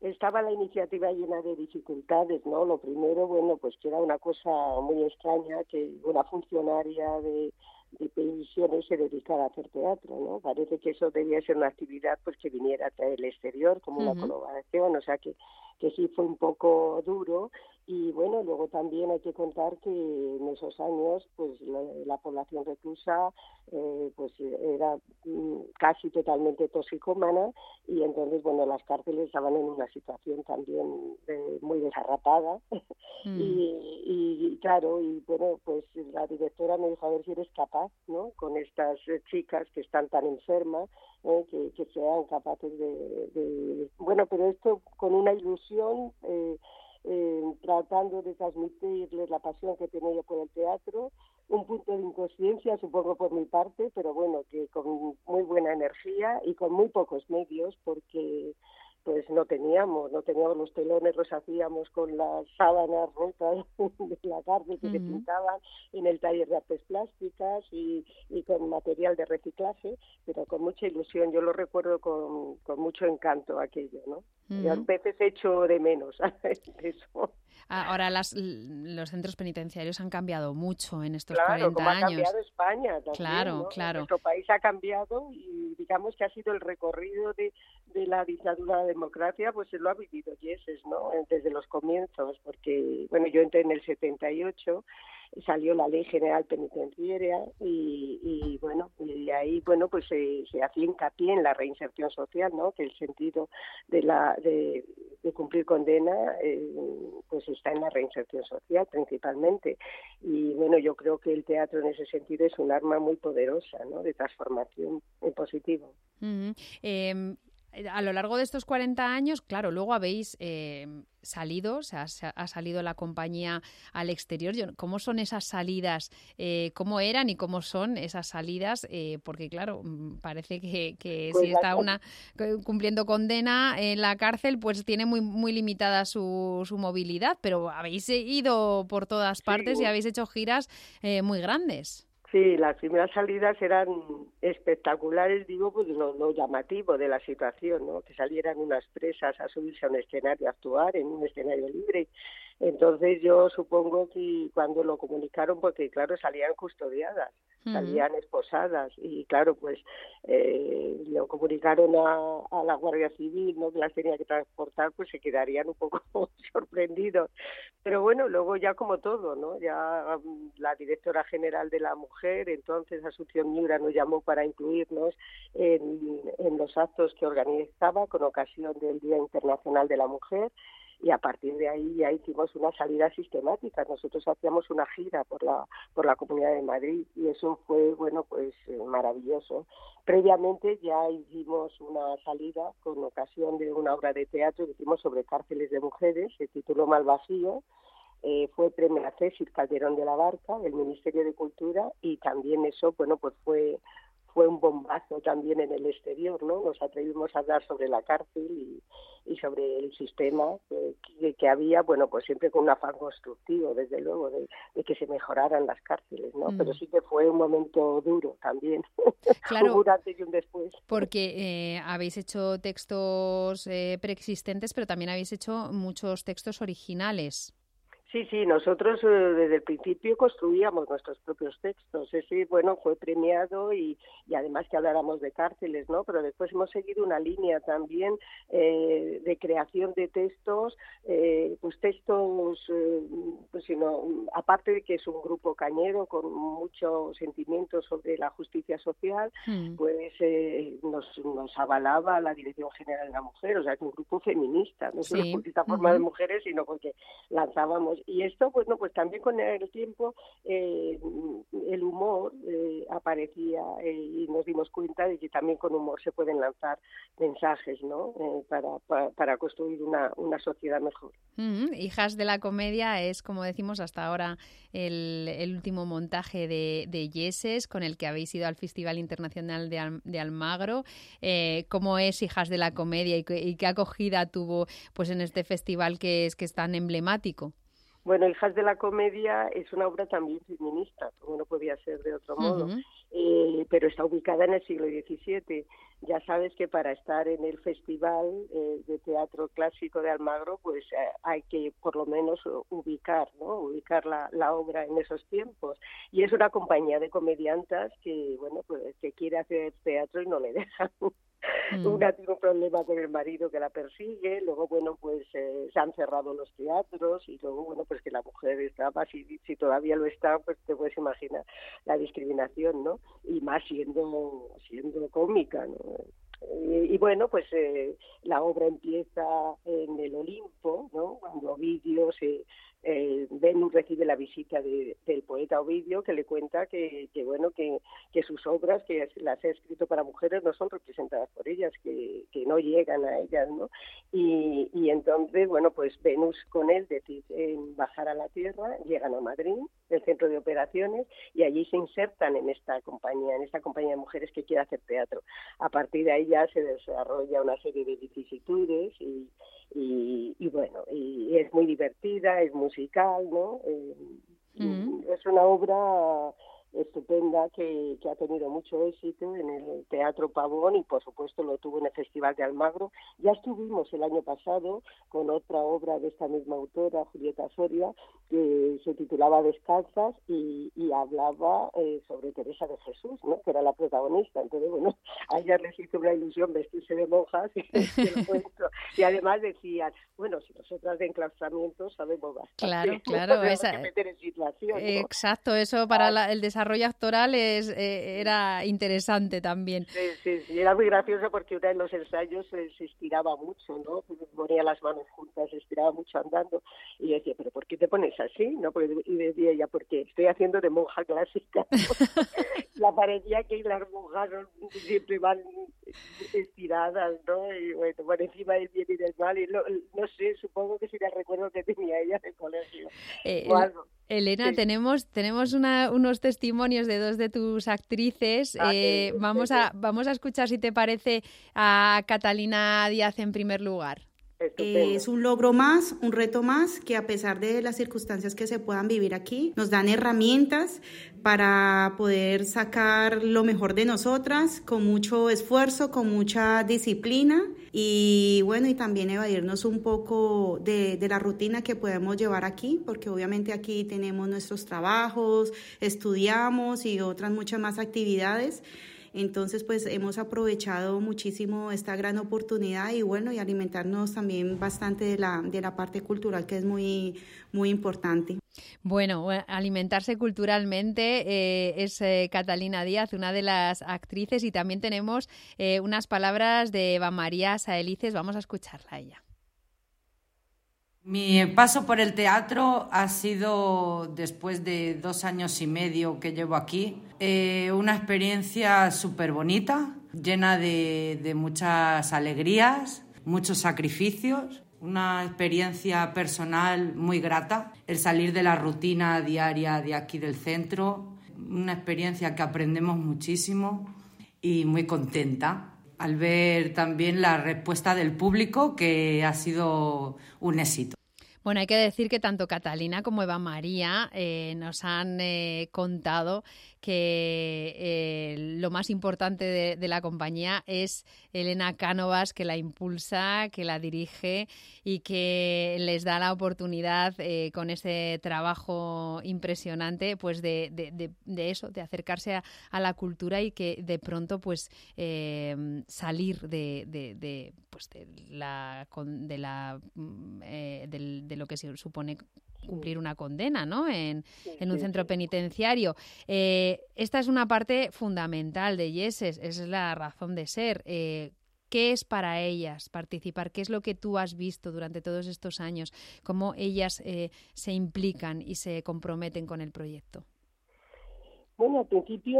estaba la iniciativa llena de dificultades, ¿no? Lo primero, bueno, pues que era una cosa muy extraña que una funcionaria de, de pensiones se dedicara a hacer teatro, ¿no? Parece que eso debía ser una actividad pues que viniera del exterior como una colaboración, o sea que, que sí fue un poco duro y bueno, luego también hay que contar que en esos años pues la, población reclusa eh, pues era mm, casi totalmente toxicómana y entonces bueno las cárceles estaban en una situación también eh, muy desarrapada mm. y, y, claro y bueno pues la directora me dijo a ver si eres capaz no con estas chicas que están tan enfermas eh, que, que, sean capaces de, de, bueno pero esto con una ilusión eh, eh, tratando de transmitirles la pasión que tenía yo por el teatro, un punto de inconsciencia, supongo por mi parte, pero bueno, que con muy buena energía y con muy pocos medios, porque pues no teníamos, no teníamos los telones, los hacíamos con las sábanas rotas de la cárcel que se pintaban en el taller de artes plásticas y, y, con material de reciclaje, pero con mucha ilusión. Yo lo recuerdo con, con mucho encanto aquello, ¿no? Y a veces echo de menos eso. Ah, ahora las, los centros penitenciarios han cambiado mucho en estos claro, 40 años. Ha cambiado España también, Claro, claro. Nuestro país ha cambiado y digamos que ha sido el recorrido de, de la dictadura a la democracia, pues se lo ha vivido Yeses, ¿no? Desde los comienzos, porque, bueno, yo entré en el 78 salió la ley general penitenciaria y, y bueno y ahí bueno pues se, se, hacía hincapié en la reinserción social no que el sentido de la de, de cumplir condena eh, pues está en la reinserción social principalmente. Y bueno yo creo que el teatro en ese sentido es un arma muy poderosa no de transformación en positivo. Uh eh, a lo largo de estos 40 años, claro, luego habéis eh, salido, o sea, ha salido la compañía al exterior. ¿Cómo son esas salidas? Eh, ¿Cómo eran y cómo son esas salidas? Eh, porque, claro, mm, parece que, que pues si está una cumpliendo condena en la cárcel, pues tiene muy, muy limitada su, su movilidad, pero habéis ido por todas partes sí. y habéis hecho giras muy grandes. Sí, las primeras salidas eran espectaculares, digo, pues lo, lo, llamativo de la situación, ¿no? Que salieran unas presas a subirse a un escenario a actuar en un escenario libre. Entonces yo supongo que cuando lo comunicaron, porque claro, salían custodiadas, uh -huh. salían esposadas y claro, pues eh, lo comunicaron a, a, la Guardia Civil, ¿no? Que las tenía que transportar, pues se quedarían un poco sorprendidos. Pero bueno, luego ya como todo, ¿no? Ya um, la directora general de la mujer, entonces Asunción Miura, nos llamó para incluirnos en, en los actos que organizaba con ocasión del Día Internacional de la Mujer y a partir de ahí ya hicimos una salida sistemática. Nosotros hacíamos una gira por la por la Comunidad de Madrid y eso fue bueno pues eh, maravilloso. Previamente ya hicimos una salida con ocasión de una obra de teatro que hicimos sobre cárceles de mujeres, se tituló Malvacío. Eh, fue premio César Calderón de la Barca del Ministerio de Cultura y también eso bueno pues fue fue un bombazo también en el exterior, ¿no? Nos atrevimos a hablar sobre la cárcel y, y sobre el sistema que, que, había, bueno, pues siempre con un afán constructivo, desde luego, de, de que se mejoraran las cárceles, ¿no? Mm. Pero sí que fue un momento duro también, claro, un antes y un después. Porque eh, habéis hecho textos eh, preexistentes, pero también habéis hecho muchos textos originales. Sí, sí, nosotros eh, desde el principio construíamos nuestros propios textos. Ese, bueno, fue premiado y, y, además que habláramos de cárceles, ¿no? Pero después hemos seguido una línea también eh, de creación de textos, eh, pues textos, eh, pues sino, aparte de que es un grupo cañero con mucho sentimiento sobre la justicia social, mm. pues eh, nos, nos, avalaba la Dirección General de la Mujer, o sea, que un grupo feminista, no solo sí. por esta forma uh -huh. de mujeres, sino porque lanzábamos y esto, bueno, pues también con el tiempo eh, el humor eh, aparecía eh, y nos dimos cuenta de que también con humor se pueden lanzar mensajes, ¿no? Eh, para, para, construir una, una sociedad mejor. Hijas de la comedia es, como decimos hasta ahora, el, el último montaje de, de, Yeses con el que habéis ido al Festival Internacional de, Al, de Almagro. Eh, ¿Cómo es Hijas de la comedia y, y qué acogida tuvo pues en este festival que es, que es tan emblemático? Bueno, Hijas de la Comedia es una obra también feminista, como no podía ser de otro modo, uh -huh. eh, pero está ubicada en el siglo XVII. Ya sabes que para estar en el Festival eh, de Teatro Clásico de Almagro, pues eh, hay que por lo menos ubicar, ¿no? Ubicar la, la, obra en esos tiempos. Y es una compañía de comediantas que, bueno, pues que quiere hacer teatro y no le dejan. Mm. Una tiene un problema con el marido que la persigue, luego, bueno, pues eh, se han cerrado los teatros y luego, bueno, pues que la mujer estaba, si, si todavía lo está, pues te puedes imaginar la discriminación, ¿no? Y más siendo, siendo cómica, ¿no? Y, y, bueno, pues eh, la obra empieza en el Olimpo, ¿no? Cuando Ovidio se, eh, Venus recibe la visita de, del poeta Ovidio que le cuenta que, que bueno que, que, sus obras que las ha escrito para mujeres no son representadas por ellas que, que no llegan a ellas no y, y, entonces bueno pues Venus con él deciden bajar a la tierra llegan a Madrid el centro de operaciones y allí se insertan en esta compañía en esta compañía de mujeres que quiere hacer teatro. A partir de ahí ella se desarrolla una serie de vicisitudes y, y, bueno, y es muy divertida, es musical, ¿no? Eh, es una obra estupenda que, que, ha tenido mucho éxito en el Teatro Pavón y por supuesto lo tuvo en el Festival de Almagro. Ya estuvimos el año pasado con otra obra de esta misma autora, Julieta Soria, que se titulaba Descalzas y, y hablaba eh, sobre Teresa de Jesús, ¿no? que era la protagonista. Entonces, bueno, a ella les hizo una ilusión vestirse de monjas y, y además decían, bueno, si nosotras de enclaustramiento sabemos bastante. Claro, claro. Esa... meter en situación, Exacto, eso para la, el desarrollo desarrollo actoral es, eh, era interesante también. Sí, sí, sí, era muy gracioso porque una de los ensayos se, estiraba mucho, ¿no? Ponía las manos juntas, se estiraba mucho andando y yo decía, pero ¿por qué te pones así? ¿no? y decía ella, porque estoy haciendo de monja clásica. la parecía que las monjas siempre van estiradas, ¿no? Y bueno, por encima del bien y del mal, y no sé, supongo que sería el recuerdo que tenía ella del colegio. Eh, Elena, tenemos, tenemos unos testimonios de dos de tus actrices. Ah, eh, vamos, a, vamos a escuchar, si te parece, a Catalina Díaz en primer lugar. Es un logro más, un reto más, que a pesar de las circunstancias que se puedan vivir aquí, nos dan herramientas para poder sacar lo mejor de nosotras con mucho esfuerzo, con mucha disciplina y bueno, y también evadirnos un poco de, de, la rutina que podemos llevar aquí, porque obviamente aquí tenemos nuestros trabajos, estudiamos y otras muchas más actividades. Entonces, pues hemos aprovechado muchísimo esta gran oportunidad y bueno, y alimentarnos también bastante de la, de la parte cultural que es muy, muy importante. Bueno, alimentarse culturalmente eh, es eh, Catalina Díaz, una de las actrices, y también tenemos eh, unas palabras de Eva María Saelices. Vamos a escucharla a ella. Mi paso por el teatro ha sido, después de dos años y medio que llevo aquí, eh, una experiencia súper bonita, llena de, de muchas alegrías, muchos sacrificios, una experiencia personal muy grata, el salir de la rutina diaria de aquí del centro, una experiencia que aprendemos muchísimo y muy contenta al ver también la respuesta del público, que ha sido un éxito. Bueno, hay que decir que tanto Catalina como Eva María eh, nos han eh, contado que eh, lo más importante de, la compañía es Elena Cánovas, que la impulsa, que la dirige y que les da la oportunidad eh, con ese trabajo impresionante, pues de, de, eso, de acercarse a, la cultura y que de pronto pues eh, salir de, pues de la de la mm, de lo que se supone cumplir una condena ¿no? en, un centro penitenciario. Eh, esta es una parte fundamental de Yeses, es la razón de ser. Eh, ¿Qué es para ellas participar? ¿Qué es lo que tú has visto durante todos estos años? ¿Cómo ellas eh, se implican y se comprometen con el proyecto? Bueno, al principio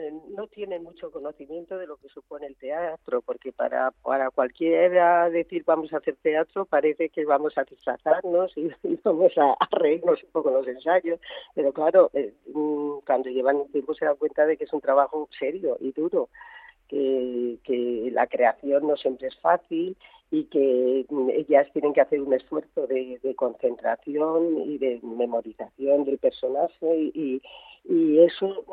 eh, no tienen mucho conocimiento de lo que supone el teatro, porque para, para cualquiera decir vamos a hacer teatro parece que vamos a disfrazarnos y, vamos a, reírnos un poco los ensayos, pero claro, eh, mm, cuando llevan un tiempo se dan cuenta de que es un trabajo serio y duro, que, que la creación no siempre es fácil y que ellas tienen que hacer un esfuerzo de, concentración y de memorización del personaje y, y eso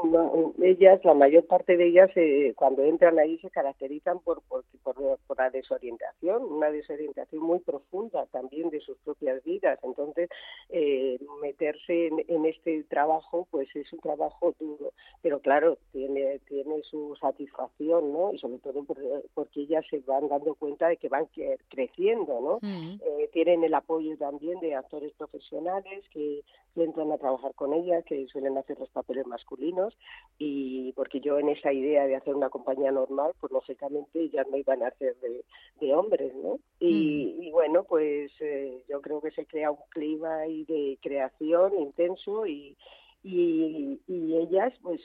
ellas la mayor parte de ellas eh, cuando entran ahí se caracterizan por por, por la desorientación una desorientación muy profunda también de sus propias vidas. Entonces eh, meterse en, este trabajo pues es un trabajo duro pero claro tiene tiene su satisfacción no y sobre todo porque ellas se van dando cuenta de que van creciendo no mm. eh, tienen el apoyo también de actores profesionales que, que entran a trabajar con ellas que suelen hacer los papeles masculinos y porque yo en esa idea de hacer una compañía normal, pues lógicamente ya no iban a hacer de, hombres, ¿no? Y, mm. bueno, pues eh, yo creo que se crea un clima ahí de creación intenso y, y, ellas, pues,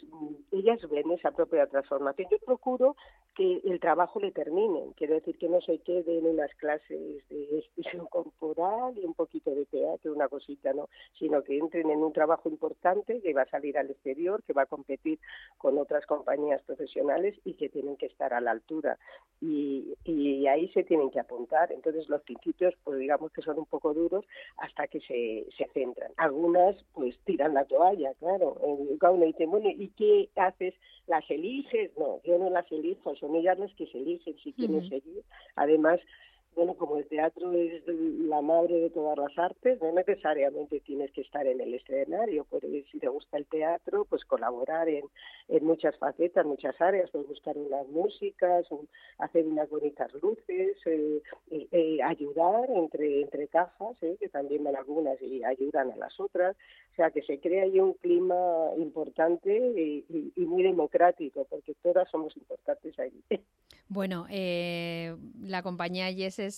ellas ven esa propia transformación. Yo procuro que el trabajo le termine, quiero decir que no se quede en unas clases de expresión corporal y un poquito de teatro, una cosita, ¿no? Sino que entren en un trabajo importante que va a salir al exterior, que va a competir con otras compañías profesionales y que tienen que estar a la altura. Y, y ahí se tienen que apuntar. Entonces los principios, pues digamos que son un poco duros hasta que se, se centran. Algunas, pues tiran la toalla, claro. Uno dice, bueno, ¿y qué haces? ¿Las eliges? No, yo no las elijo, son ellas las que se eligen si quieren seguir. Además, bueno, como el teatro es la madre de todas las artes, no necesariamente tienes que estar en el escenario, puedes, si te gusta el teatro, pues colaborar en, en muchas facetas, muchas áreas, puedes buscar unas músicas, hacer unas bonitas luces, eh, eh, ayudar entre, entre cajas, eh, que también van algunas y ayudan a las otras, o sea, que se crea ahí un clima importante y, muy democrático, porque todas somos importantes ahí. Bueno, eh, la compañía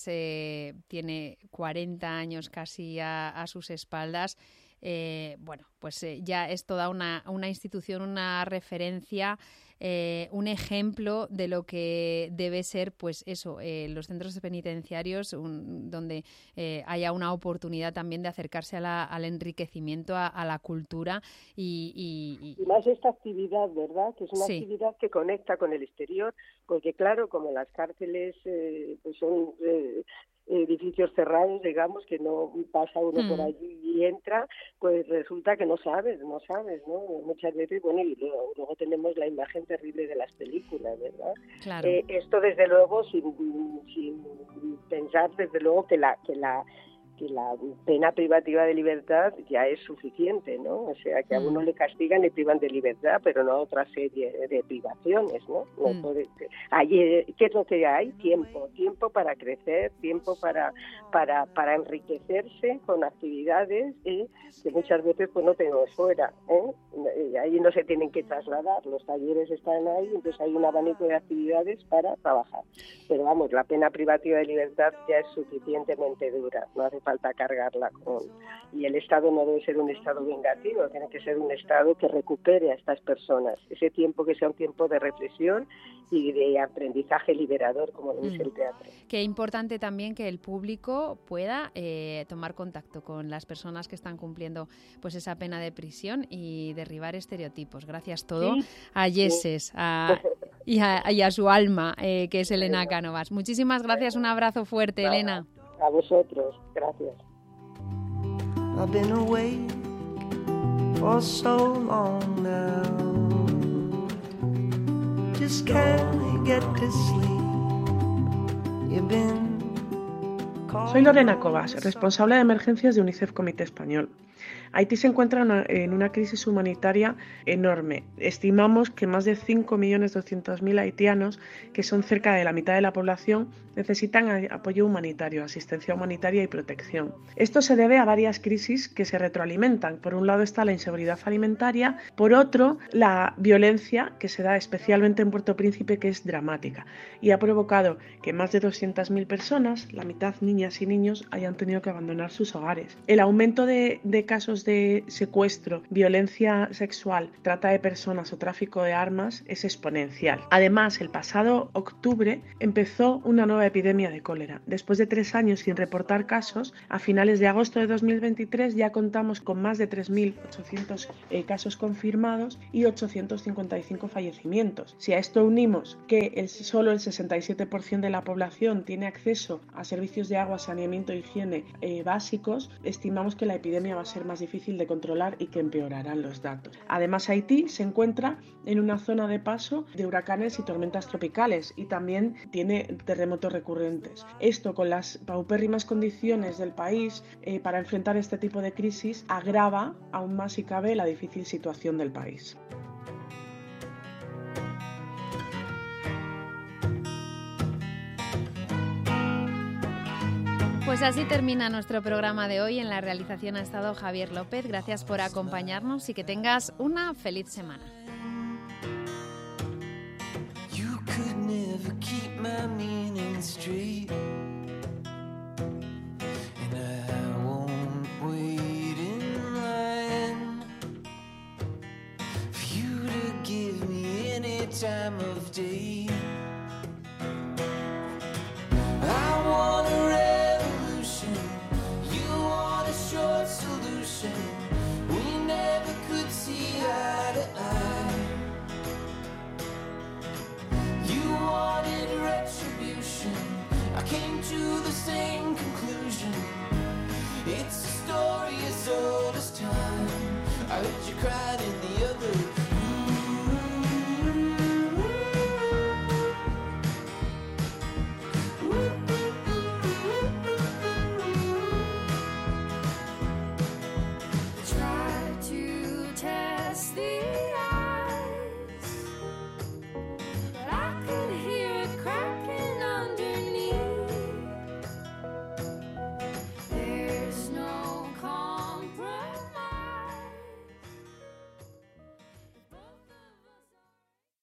Eh, tiene 40 años casi a, sus espaldas. Eh, bueno, pues ya es toda una, una institución, una referencia eh, un ejemplo de lo que debe ser, pues eso, eh, los centros penitenciarios donde eh, haya una oportunidad también de acercarse al enriquecimiento, a, la cultura y, y, más esta actividad, ¿verdad? Que es una actividad que conecta con el exterior, porque claro, como las cárceles pues son edificios cerrados, digamos, que no pasa uno por hmm. allí y entra, pues resulta que no sabes, no sabes, ¿no? Muchas veces, bueno, y luego, tenemos la imagen terrible de las películas, ¿verdad? Eh, esto, desde luego, sin, sin pensar, desde luego, que la, que la que la pena privativa de libertad ya es suficiente, ¿no? O sea, que a uno mm. le castigan y privan de libertad, pero no otra serie de privaciones, ¿no? Mm. Eh, ¿Qué es lo que hay? Tiempo, tiempo para crecer, tiempo para, para, para enriquecerse con actividades ¿eh? que muchas veces pues no tenemos fuera, ¿eh? Ahí no se tienen que trasladar, los talleres están ahí, entonces hay un abanico de actividades para trabajar. Pero vamos, la pena privativa de libertad ya es suficientemente dura, no hace falta cargarla con... Y el Estado no debe ser un Estado vengativo, tiene que ser un Estado que recupere a estas personas. Ese tiempo que sea un tiempo de reflexión y de aprendizaje liberador, como lo dice el mm. teatro. Qué importante también que el público pueda eh, tomar contacto con las personas que están cumpliendo pues esa pena de prisión y derribar estereotipos. Gracias todo a Yeses y, a, su alma, eh, que es Elena Cánovas. Muchísimas gracias, un abrazo fuerte, Elena. A vosotros, gracias. I've been away for so long now. Just can't get to sleep. You've been Soy Lorena Cobas, responsable de emergencias de UNICEF Comité Español. Haití se encuentra en una crisis humanitaria enorme. Estimamos que más de 5.200.000 haitianos, que son cerca de la mitad de la población, necesitan apoyo humanitario, asistencia humanitaria y protección. Esto se debe a varias crisis que se retroalimentan. Por un lado está la inseguridad alimentaria, por otro la violencia que se da especialmente en Puerto Príncipe, que es dramática y ha provocado que más de 200.000 personas, la mitad niñas y niños, hayan tenido que abandonar sus hogares. El aumento de, de casos de secuestro, violencia sexual, trata de personas o tráfico de armas es exponencial. Además, el pasado octubre empezó una nueva epidemia de cólera. Después de tres años sin reportar casos, a finales de agosto de 2023 ya contamos con más de 3.800 eh, casos confirmados y 855 fallecimientos. Si a esto unimos que el, solo el 67% de la población tiene acceso a servicios de agua, saneamiento e higiene eh, básicos, estimamos que la epidemia va a ser más difícil de controlar y que empeorarán los datos. Además, Haití se encuentra en una zona de paso de huracanes y tormentas tropicales y también tiene terremotos recurrentes. Esto con las paupérrimas condiciones del país eh, para enfrentar este tipo de crisis agrava aún más si cabe la difícil situación del país. Pues así termina nuestro programa de hoy. En la realización ha estado Javier López. Gracias por acompañarnos y que tengas una feliz semana. came to the same conclusion. It's a story as old as time. I heard you cried